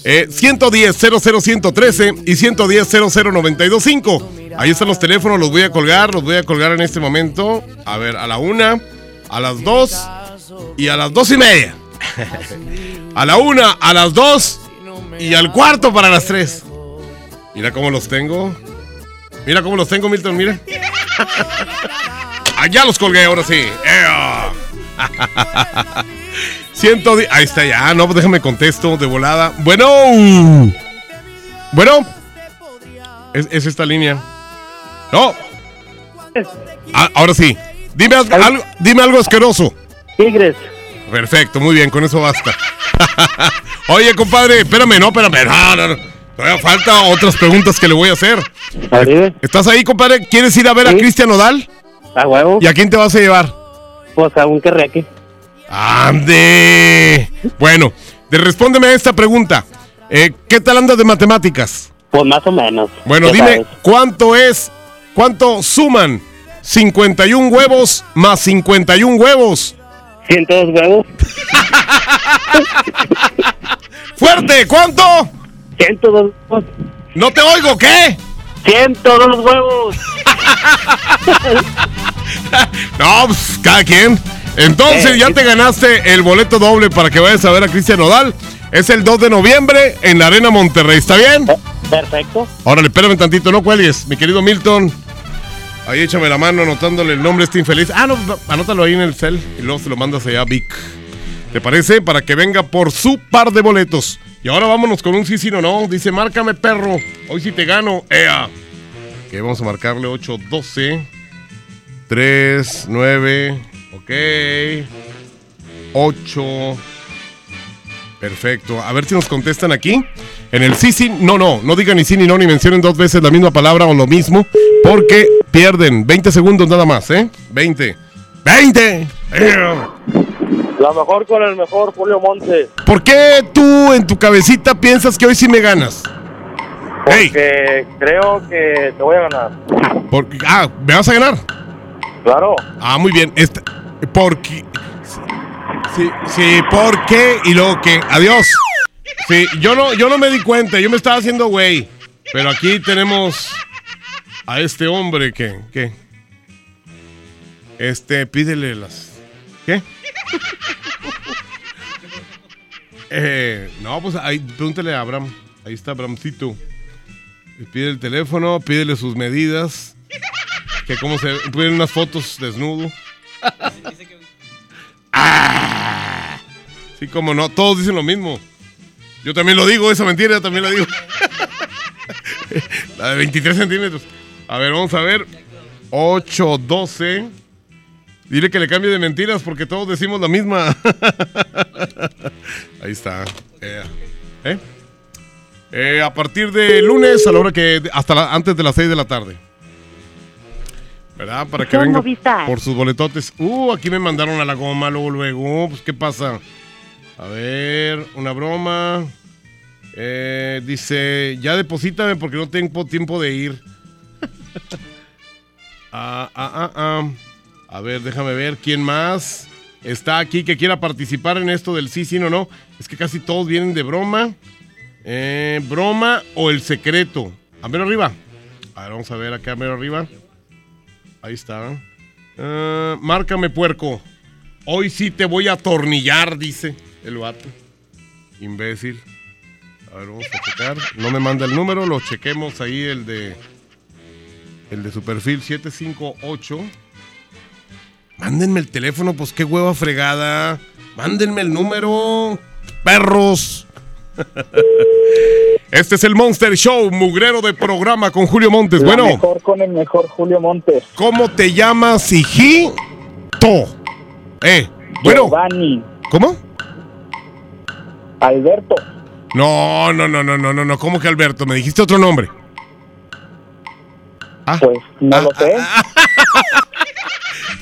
[SPEAKER 7] Eh, 110 00113 y 110 00925. Ahí están los teléfonos, los voy a colgar, los voy a colgar en este momento. A ver, a la una, a las dos y a las dos y media. a la una, a las dos y al cuarto para las tres. Mira cómo los tengo. Mira cómo los tengo, Milton, mira. Allá los colgué, ahora sí. ¡Ea! 110. Ahí está ya. No, pues déjame contesto de volada. Bueno. Bueno. Es, es esta línea. No. Ah, ahora sí. Dime algo, dime algo asqueroso.
[SPEAKER 67] Tigres.
[SPEAKER 7] Perfecto, muy bien, con eso basta. Oye, compadre, espérame, no, espérame. No, no, no. Todavía falta otras preguntas que le voy a hacer. ¿Estás ahí, compadre? ¿Quieres ir a ver a Cristian Nodal?
[SPEAKER 68] A huevo.
[SPEAKER 7] ¿Y a quién te vas a llevar?
[SPEAKER 68] Pues a un querreque.
[SPEAKER 7] ¡Ande! Bueno, de- respóndeme a esta pregunta. Eh, ¿Qué tal andas de matemáticas?
[SPEAKER 68] Pues más o menos.
[SPEAKER 7] Bueno, dime,
[SPEAKER 68] sabes.
[SPEAKER 7] ¿cuánto es, cuánto suman 51 huevos más 51 huevos?
[SPEAKER 68] 102 huevos.
[SPEAKER 7] ¡Fuerte! ¿Cuánto?
[SPEAKER 68] 102 huevos.
[SPEAKER 7] No te oigo, ¿qué?
[SPEAKER 68] 102 huevos.
[SPEAKER 7] No, pues cada quien. Entonces
[SPEAKER 68] Eh,
[SPEAKER 7] ya te ganaste el boleto doble para que vayas a ver a Cristian Nodal. Es el 2 de noviembre en la Arena Monterrey, ¿está bien?
[SPEAKER 68] Perfecto.
[SPEAKER 7] Órale, espérame tantito, no cuelgues, mi querido Milton. Ahí échame la mano anotándole el nombre a este infeliz. Ah, no, no, anótalo ahí en el cel y luego se lo mandas allá a Vic. ¿Te parece? Para que venga por su par de boletos. Y ahora vámonos con un sí, sí, no, no. Dice, márcame, perro. Hoy sí te gano. ¡Ea! Que vamos a marcarle 8, 12, 3, 9, ok. 8. Perfecto. A ver si nos contestan aquí. En el sí, sí, no, no. No digan ni sí ni no, ni mencionen dos veces la misma palabra o lo mismo. Porque pierden. 20 segundos nada más, ¿eh? 20. ¡20! ¡Ea!
[SPEAKER 68] La mejor con el mejor, Julio Monte.
[SPEAKER 7] ¿Por qué tú en tu cabecita piensas que hoy sí me ganas?
[SPEAKER 68] Porque creo que te voy a ganar.
[SPEAKER 7] Porque, ah, ¿me vas a ganar?
[SPEAKER 68] Claro.
[SPEAKER 7] Ah, muy bien. Este, porque. Sí, sí, ¿por qué? Y luego que. Adiós. Sí, yo no, yo no me di cuenta, yo me estaba haciendo güey. Pero aquí tenemos a este hombre que. ¿Qué? Este, pídele las. ¿Qué? Eh, no, pues ahí, pregúntale a Abraham. Ahí está Abrahamcito. Le Pide el teléfono, pídele sus medidas. Que cómo se piden unas fotos desnudo. Ah, sí, como no, todos dicen lo mismo. Yo también lo digo, esa mentira también la digo. la de 23 centímetros. A ver, vamos a ver. 8, 12. Dile que le cambie de mentiras porque todos decimos la misma. Ahí está. Eh, ¿eh? Eh, a partir de lunes a la hora que hasta la- antes de las 6 de la tarde. ¿Verdad? Para que venga por sus boletotes. Uh, aquí me mandaron a la goma luego, luego. Pues, ¿qué pasa? A ver, una broma. Eh, dice, ya deposítame porque no tengo tiempo de ir. ah, ah, ah, ah. A ver, déjame ver quién más está aquí que quiera participar en esto del sí, sí, no, no. Es que casi todos vienen de broma. Eh, broma o el secreto. A mero arriba. A ver, vamos a ver acá a mero arriba. Ahí está. Ah, márcame, puerco. Hoy sí te voy a atornillar, dice el vato. Imbécil. A ver, vamos a checar. No me manda el número, lo chequemos ahí, el de. El de su perfil 758. Mándenme el teléfono, pues qué hueva fregada. Mándenme el número. Perros. Este es el Monster Show, mugrero de programa con Julio Montes.
[SPEAKER 68] La
[SPEAKER 7] bueno,
[SPEAKER 68] mejor con el mejor, Julio Montes.
[SPEAKER 7] ¿cómo te llamas, hijito? Eh, bueno.
[SPEAKER 68] Giovanni.
[SPEAKER 7] ¿Cómo?
[SPEAKER 68] Alberto.
[SPEAKER 7] No, no, no, no, no, no, no. ¿Cómo que Alberto? Me dijiste otro nombre. Ah.
[SPEAKER 68] Pues no lo sé.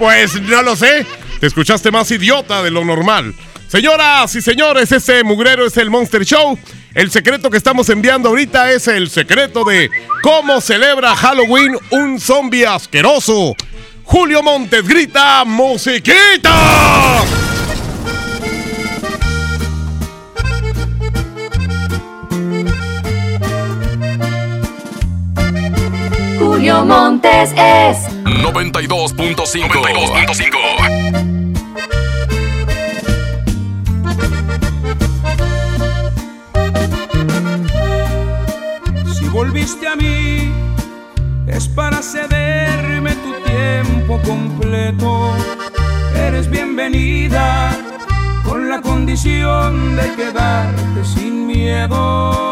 [SPEAKER 7] Pues no lo sé. Te escuchaste más idiota de lo normal. Señoras y señores, ese mugrero es el Monster Show. El secreto que estamos enviando ahorita es el secreto de cómo celebra Halloween un zombie asqueroso. Julio Montes grita musiquita.
[SPEAKER 46] Julio Montes es
[SPEAKER 3] 92.5. 92.5.
[SPEAKER 69] Si volviste a mí, es para cederme tu tiempo completo. Eres bienvenida con la condición de quedarte sin miedo.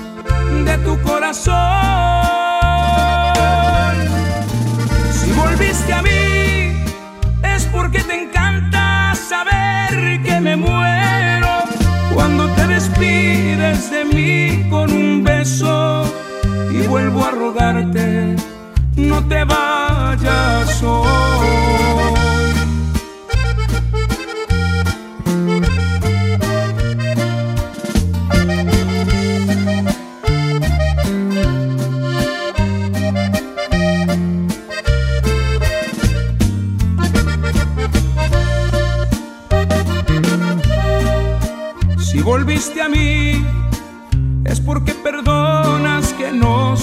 [SPEAKER 69] de tu corazón. Si volviste a mí, es porque te encanta saber que me muero cuando te despides de mí con un beso y vuelvo a rogarte, no te vayas hoy.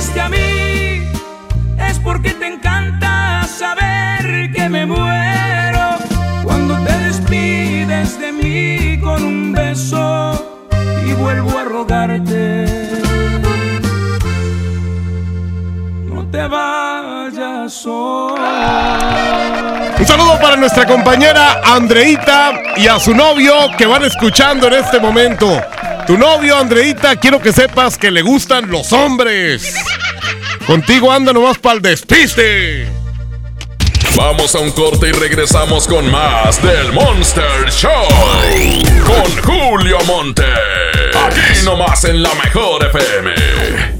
[SPEAKER 69] A mí, es porque te encanta saber que me muero cuando te despides de mí con un beso y vuelvo a rogarte. No te vayas hoy.
[SPEAKER 7] Un saludo para nuestra compañera Andreita y a su novio que van escuchando en este momento. Tu novio, Andreita, quiero que sepas que le gustan los hombres. Contigo anda nomás para el despiste.
[SPEAKER 3] Vamos a un corte y regresamos con más del Monster Show. Con Julio Monte. Aquí nomás en la mejor FM.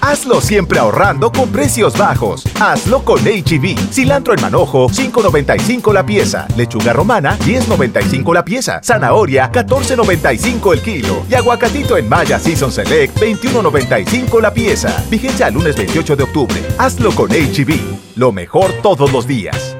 [SPEAKER 70] Hazlo siempre ahorrando con precios bajos. Hazlo con HB. Cilantro en manojo, 5.95 la pieza. Lechuga romana, 10.95 la pieza. Zanahoria, 14.95 el kilo. Y aguacatito en Maya Season Select, 21.95 la pieza. Vigencia al lunes 28 de octubre. Hazlo con HB. Lo mejor todos los días.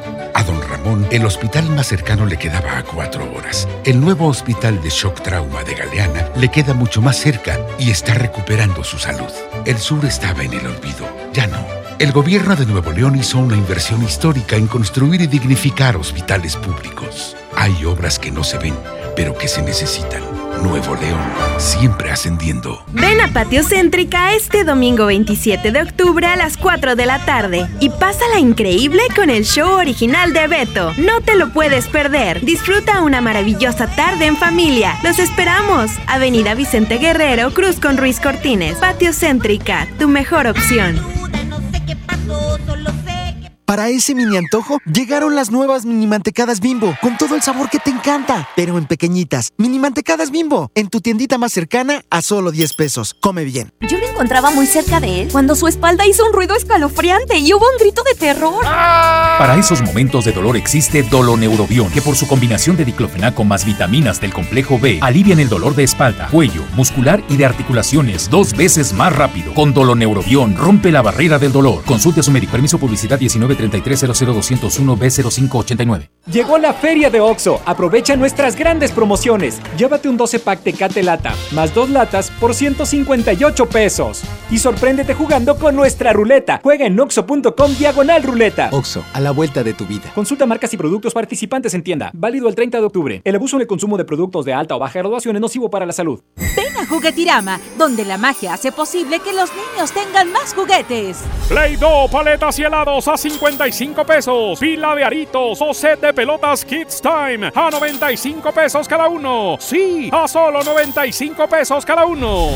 [SPEAKER 57] A don Ramón, el hospital más cercano le quedaba a cuatro horas. El nuevo hospital de shock trauma de Galeana le queda mucho más cerca y está recuperando su salud. El sur estaba en el olvido, ya no. El gobierno de Nuevo León hizo una inversión histórica en construir y dignificar hospitales públicos. Hay obras que no se ven, pero que se necesitan. Nuevo León, siempre ascendiendo.
[SPEAKER 71] Ven a Patio Céntrica este domingo 27 de octubre a las 4 de la tarde y pásala increíble con el show original de Beto. No te lo puedes perder. Disfruta una maravillosa tarde en familia. Los esperamos. Avenida Vicente Guerrero, Cruz con Ruiz Cortines. Patio Céntrica, tu mejor opción zapatos solo
[SPEAKER 72] para ese mini antojo, llegaron las nuevas mini mantecadas bimbo, con todo el sabor que te encanta, pero en pequeñitas. Mini mantecadas bimbo, en tu tiendita más cercana a solo 10 pesos. Come bien.
[SPEAKER 20] Yo me encontraba muy cerca de él cuando su espalda hizo un ruido escalofriante y hubo un grito de terror.
[SPEAKER 73] Para esos momentos de dolor existe Doloneurobion, que por su combinación de diclofenaco más vitaminas del complejo B, alivian el dolor de espalda, cuello, muscular y de articulaciones dos veces más rápido. Con Doloneurobion rompe la barrera del dolor. Consulte a su médico. Permiso publicidad 19 33
[SPEAKER 22] Llegó la feria de OXO. Aprovecha nuestras grandes promociones. Llévate un 12 pack Tecate Lata, más dos latas por 158 pesos. Y sorpréndete jugando con nuestra ruleta. Juega en oxo.com diagonal ruleta.
[SPEAKER 72] OXO, a la vuelta de tu vida.
[SPEAKER 22] Consulta marcas y productos participantes en tienda. Válido el 30 de octubre. El abuso en el consumo de productos de alta o baja graduación es nocivo para la salud.
[SPEAKER 74] Ven a Juguetirama, donde la magia hace posible que los niños tengan más juguetes.
[SPEAKER 75] Play-Doh, paletas y helados a 55 pesos. Pila de aritos o set de pelotas Kids Time a 95 pesos cada uno. Sí, a solo 95 pesos cada uno.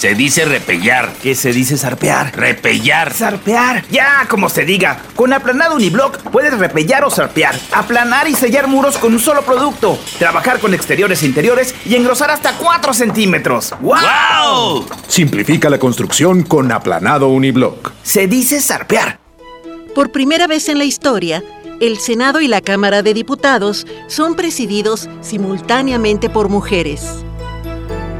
[SPEAKER 76] Se dice repellar.
[SPEAKER 77] ¿Qué se dice zarpear?
[SPEAKER 76] Repellar.
[SPEAKER 77] Zarpear. Ya, como se diga. Con aplanado uniblock puedes repellar o zarpear. Aplanar y sellar muros con un solo producto. Trabajar con exteriores e interiores y engrosar hasta 4 centímetros.
[SPEAKER 76] ¡Wow!
[SPEAKER 52] Simplifica la construcción con aplanado uniblock.
[SPEAKER 77] Se dice zarpear.
[SPEAKER 78] Por primera vez en la historia, el Senado y la Cámara de Diputados son presididos simultáneamente por mujeres.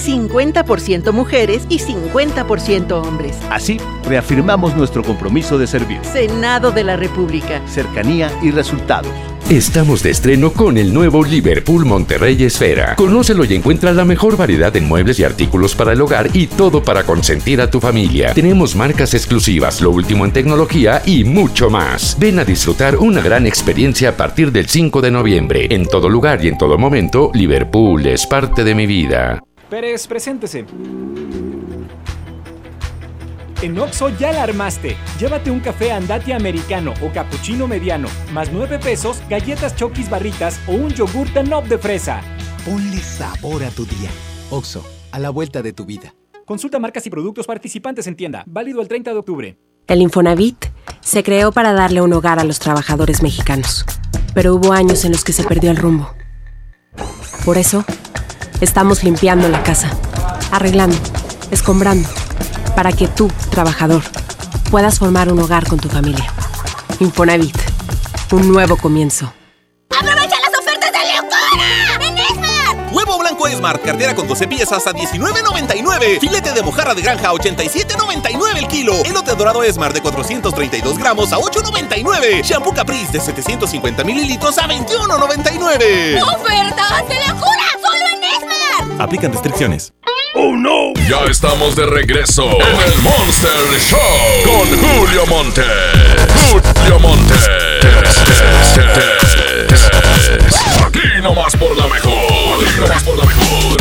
[SPEAKER 78] 50% mujeres y 50% hombres.
[SPEAKER 25] Así, reafirmamos nuestro compromiso de servir.
[SPEAKER 78] Senado de la República.
[SPEAKER 25] Cercanía y resultados.
[SPEAKER 79] Estamos de estreno con el nuevo Liverpool Monterrey Esfera. Conócelo y encuentra la mejor variedad en muebles y artículos para el hogar y todo para consentir a tu familia. Tenemos marcas exclusivas, lo último en tecnología y mucho más. Ven a disfrutar una gran experiencia a partir del 5 de noviembre. En todo lugar y en todo momento, Liverpool es parte de mi vida.
[SPEAKER 22] Pérez, preséntese. En Oxo ya la armaste. Llévate un café andati americano o cappuccino mediano, más 9 pesos, galletas chokis barritas o un yogur Danop de fresa.
[SPEAKER 72] Ponle sabor a tu día. Oxo, a la vuelta de tu vida.
[SPEAKER 22] Consulta marcas y productos participantes en tienda. Válido el 30 de octubre.
[SPEAKER 80] El Infonavit se creó para darle un hogar a los trabajadores mexicanos. Pero hubo años en los que se perdió el rumbo. Por eso, estamos limpiando la casa, arreglando, escombrando para que tú, trabajador, puedas formar un hogar con tu familia. Infonavit, un nuevo comienzo.
[SPEAKER 26] ¡Aprovecha las ofertas de locura! ¡En Esmar!
[SPEAKER 11] Huevo blanco Esmar, cartera con 12 piezas a 19.99. Filete de mojarra de granja a 87.99 el kilo. Elote dorado Esmar de 432 gramos a 8.99. Shampoo Caprice de 750 mililitros a 21.99.
[SPEAKER 26] ¡Ofertas de locura!
[SPEAKER 11] Aplican restricciones.
[SPEAKER 3] ¡Oh, no! Ya estamos de regreso en el Monster Show con Julio Monte. Julio Monte. Aquí nomás por la mejor. Aquí nomás por la mejor.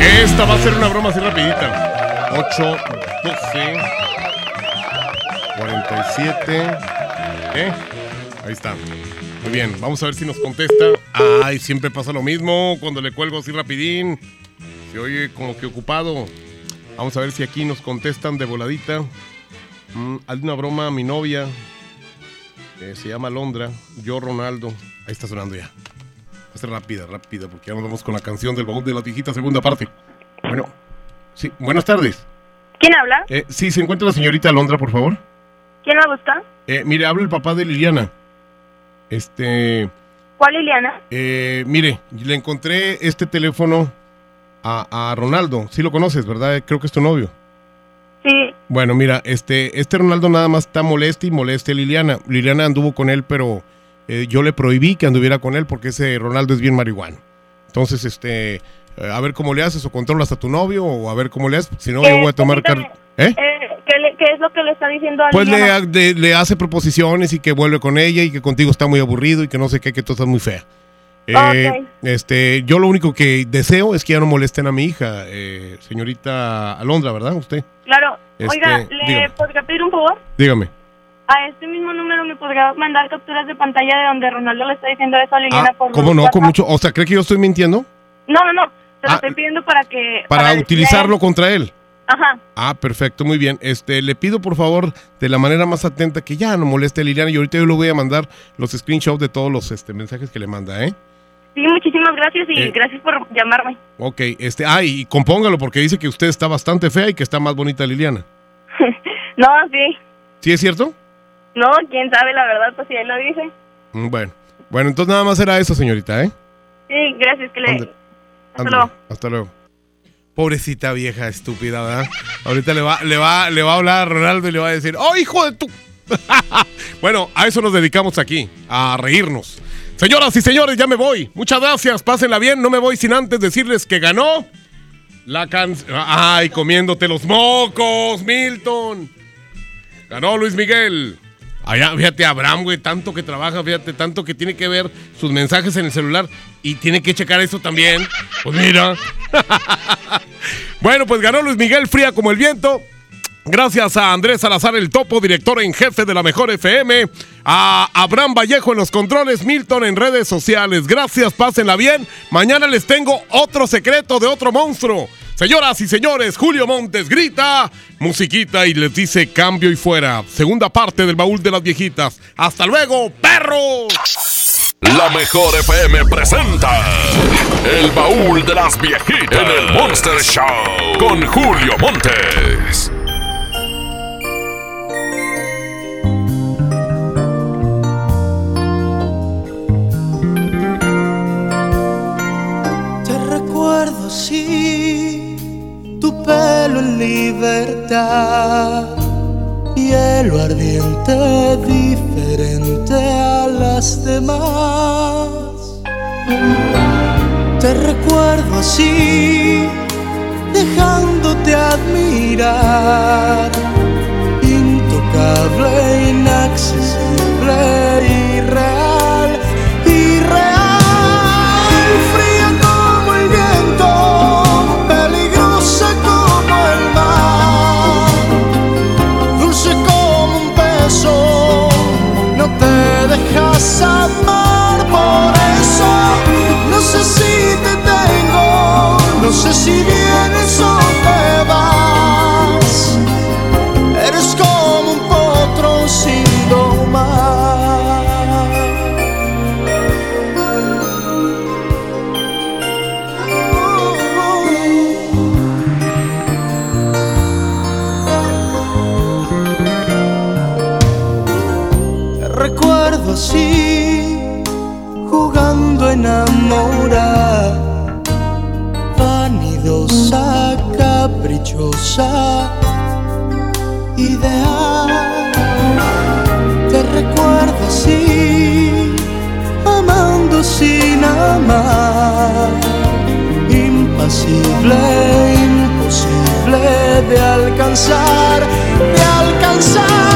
[SPEAKER 7] Esta va a ser una broma así rapidita. 8, 12, 47. ¿Eh? Ahí está. Muy bien, vamos a ver si nos contesta. Ay, siempre pasa lo mismo cuando le cuelgo así rapidín. Se oye como que ocupado. Vamos a ver si aquí nos contestan de voladita. Mm, hazle una broma a mi novia. Eh, se llama Londra. Yo, Ronaldo. Ahí está sonando ya. Va a ser rápida, rápida, porque ya nos vamos con la canción del baúl de la viejita segunda parte. Bueno, sí, buenas tardes.
[SPEAKER 62] ¿Quién habla?
[SPEAKER 7] Eh, sí, ¿se encuentra la señorita Londra, por favor?
[SPEAKER 62] ¿Quién la busca?
[SPEAKER 7] Eh, mire, habla el papá de Liliana. Este,
[SPEAKER 62] ¿Cuál Liliana?
[SPEAKER 7] eh, mire, le encontré este teléfono a, a Ronaldo. Sí lo conoces, ¿verdad? Creo que es tu novio.
[SPEAKER 62] Sí.
[SPEAKER 7] Bueno, mira, este, este Ronaldo nada más está moleste y moleste a Liliana. Liliana anduvo con él, pero eh, yo le prohibí que anduviera con él porque ese Ronaldo es bien marihuano. Entonces, este, eh, a ver cómo le haces o controlas a tu novio o a ver cómo le haces. Si no, yo voy a tomar car- ¿Eh?
[SPEAKER 62] ¿Qué, le- qué es lo que le está diciendo a
[SPEAKER 7] Pues le, ha- le hace proposiciones y que vuelve con ella y que contigo está muy aburrido y que no sé qué, que tú estás muy fea. Eh,
[SPEAKER 62] Ok.
[SPEAKER 7] este, yo lo único que deseo es que ya no molesten a mi hija, eh, señorita Alondra, ¿verdad? Usted.
[SPEAKER 62] Claro.
[SPEAKER 7] Este,
[SPEAKER 62] Oiga, ¿le
[SPEAKER 7] dígame.
[SPEAKER 62] podría pedir un favor?
[SPEAKER 7] Dígame.
[SPEAKER 62] A este mismo número me podría mandar capturas de pantalla de donde Ronaldo le está diciendo eso a Liliana
[SPEAKER 7] Ah,
[SPEAKER 62] por
[SPEAKER 7] ¿Cómo no? Con mucho. O sea, ¿cree que yo estoy mintiendo?
[SPEAKER 62] No, no, no. Lo
[SPEAKER 7] Ah,
[SPEAKER 62] estoy pidiendo para que...
[SPEAKER 7] Para
[SPEAKER 62] decirle a
[SPEAKER 7] utilizarlo
[SPEAKER 62] él.
[SPEAKER 7] contra él.
[SPEAKER 62] Ajá.
[SPEAKER 7] Ah, perfecto, muy bien. Este, le pido por favor de la manera más atenta que ya no moleste a Liliana y ahorita yo le voy a mandar los screenshots de todos los este, mensajes que le manda, ¿eh?
[SPEAKER 62] Sí, muchísimas gracias y
[SPEAKER 7] Eh.
[SPEAKER 62] gracias por llamarme.
[SPEAKER 7] Ok, este, ah, y compóngalo porque dice que usted está bastante fea y que está más bonita Liliana.
[SPEAKER 62] No, sí.
[SPEAKER 7] ¿Sí es cierto?
[SPEAKER 62] No, quién sabe la verdad, pues si él lo dice.
[SPEAKER 7] Mm, Bueno, bueno, entonces nada más era eso, señorita, ¿eh?
[SPEAKER 62] Sí, gracias, que le... Hasta luego.
[SPEAKER 7] Hasta luego. Pobrecita vieja estúpida, ¿verdad? Ahorita le va, le va, le va a hablar a Ronaldo y le va a decir, ¡Oh, hijo de tu! bueno, a eso nos dedicamos aquí, a reírnos. Señoras y señores, ya me voy. Muchas gracias, pásenla bien. No me voy sin antes decirles que ganó la canción. ¡Ay, comiéndote los mocos, Milton! Ganó Luis Miguel. Allá, fíjate, Abraham, güey, tanto que trabaja, fíjate, tanto que tiene que ver sus mensajes en el celular y tiene que checar eso también. Pues mira. bueno, pues ganó Luis Miguel fría como el viento. Gracias a Andrés Salazar, el topo, director en jefe de la Mejor FM. A Abraham Vallejo en los controles, Milton en redes sociales. Gracias, pásenla bien. Mañana les tengo otro secreto de otro monstruo. Señoras y señores, Julio Montes grita, musiquita y les dice cambio y fuera. Segunda parte del baúl de las viejitas. Hasta luego, perros.
[SPEAKER 3] La mejor FM presenta El baúl de las viejitas en el Monster Show con Julio Montes.
[SPEAKER 73] Te recuerdo tu pelo en libertad, hielo ardiente diferente a las demás. Te recuerdo así, dejándote admirar, intocable, inaccesible, te dejas amar, por eso. No sé si te tengo, no sé si vienes o vanidosa, caprichosa, ideal. Te recuerdo así, amando sin amar, impasible, imposible de alcanzar, de alcanzar.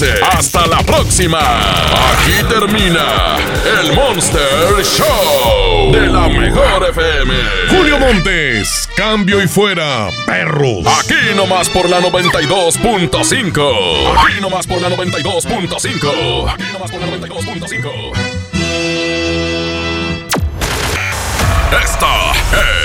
[SPEAKER 3] Dice, hasta la próxima. Aquí termina el Monster Show de la mejor FM.
[SPEAKER 81] Julio Montes, cambio y fuera, perros.
[SPEAKER 3] Aquí nomás por la 92.5. Aquí nomás por la 92.5. Aquí nomás por la 92.5. Esta es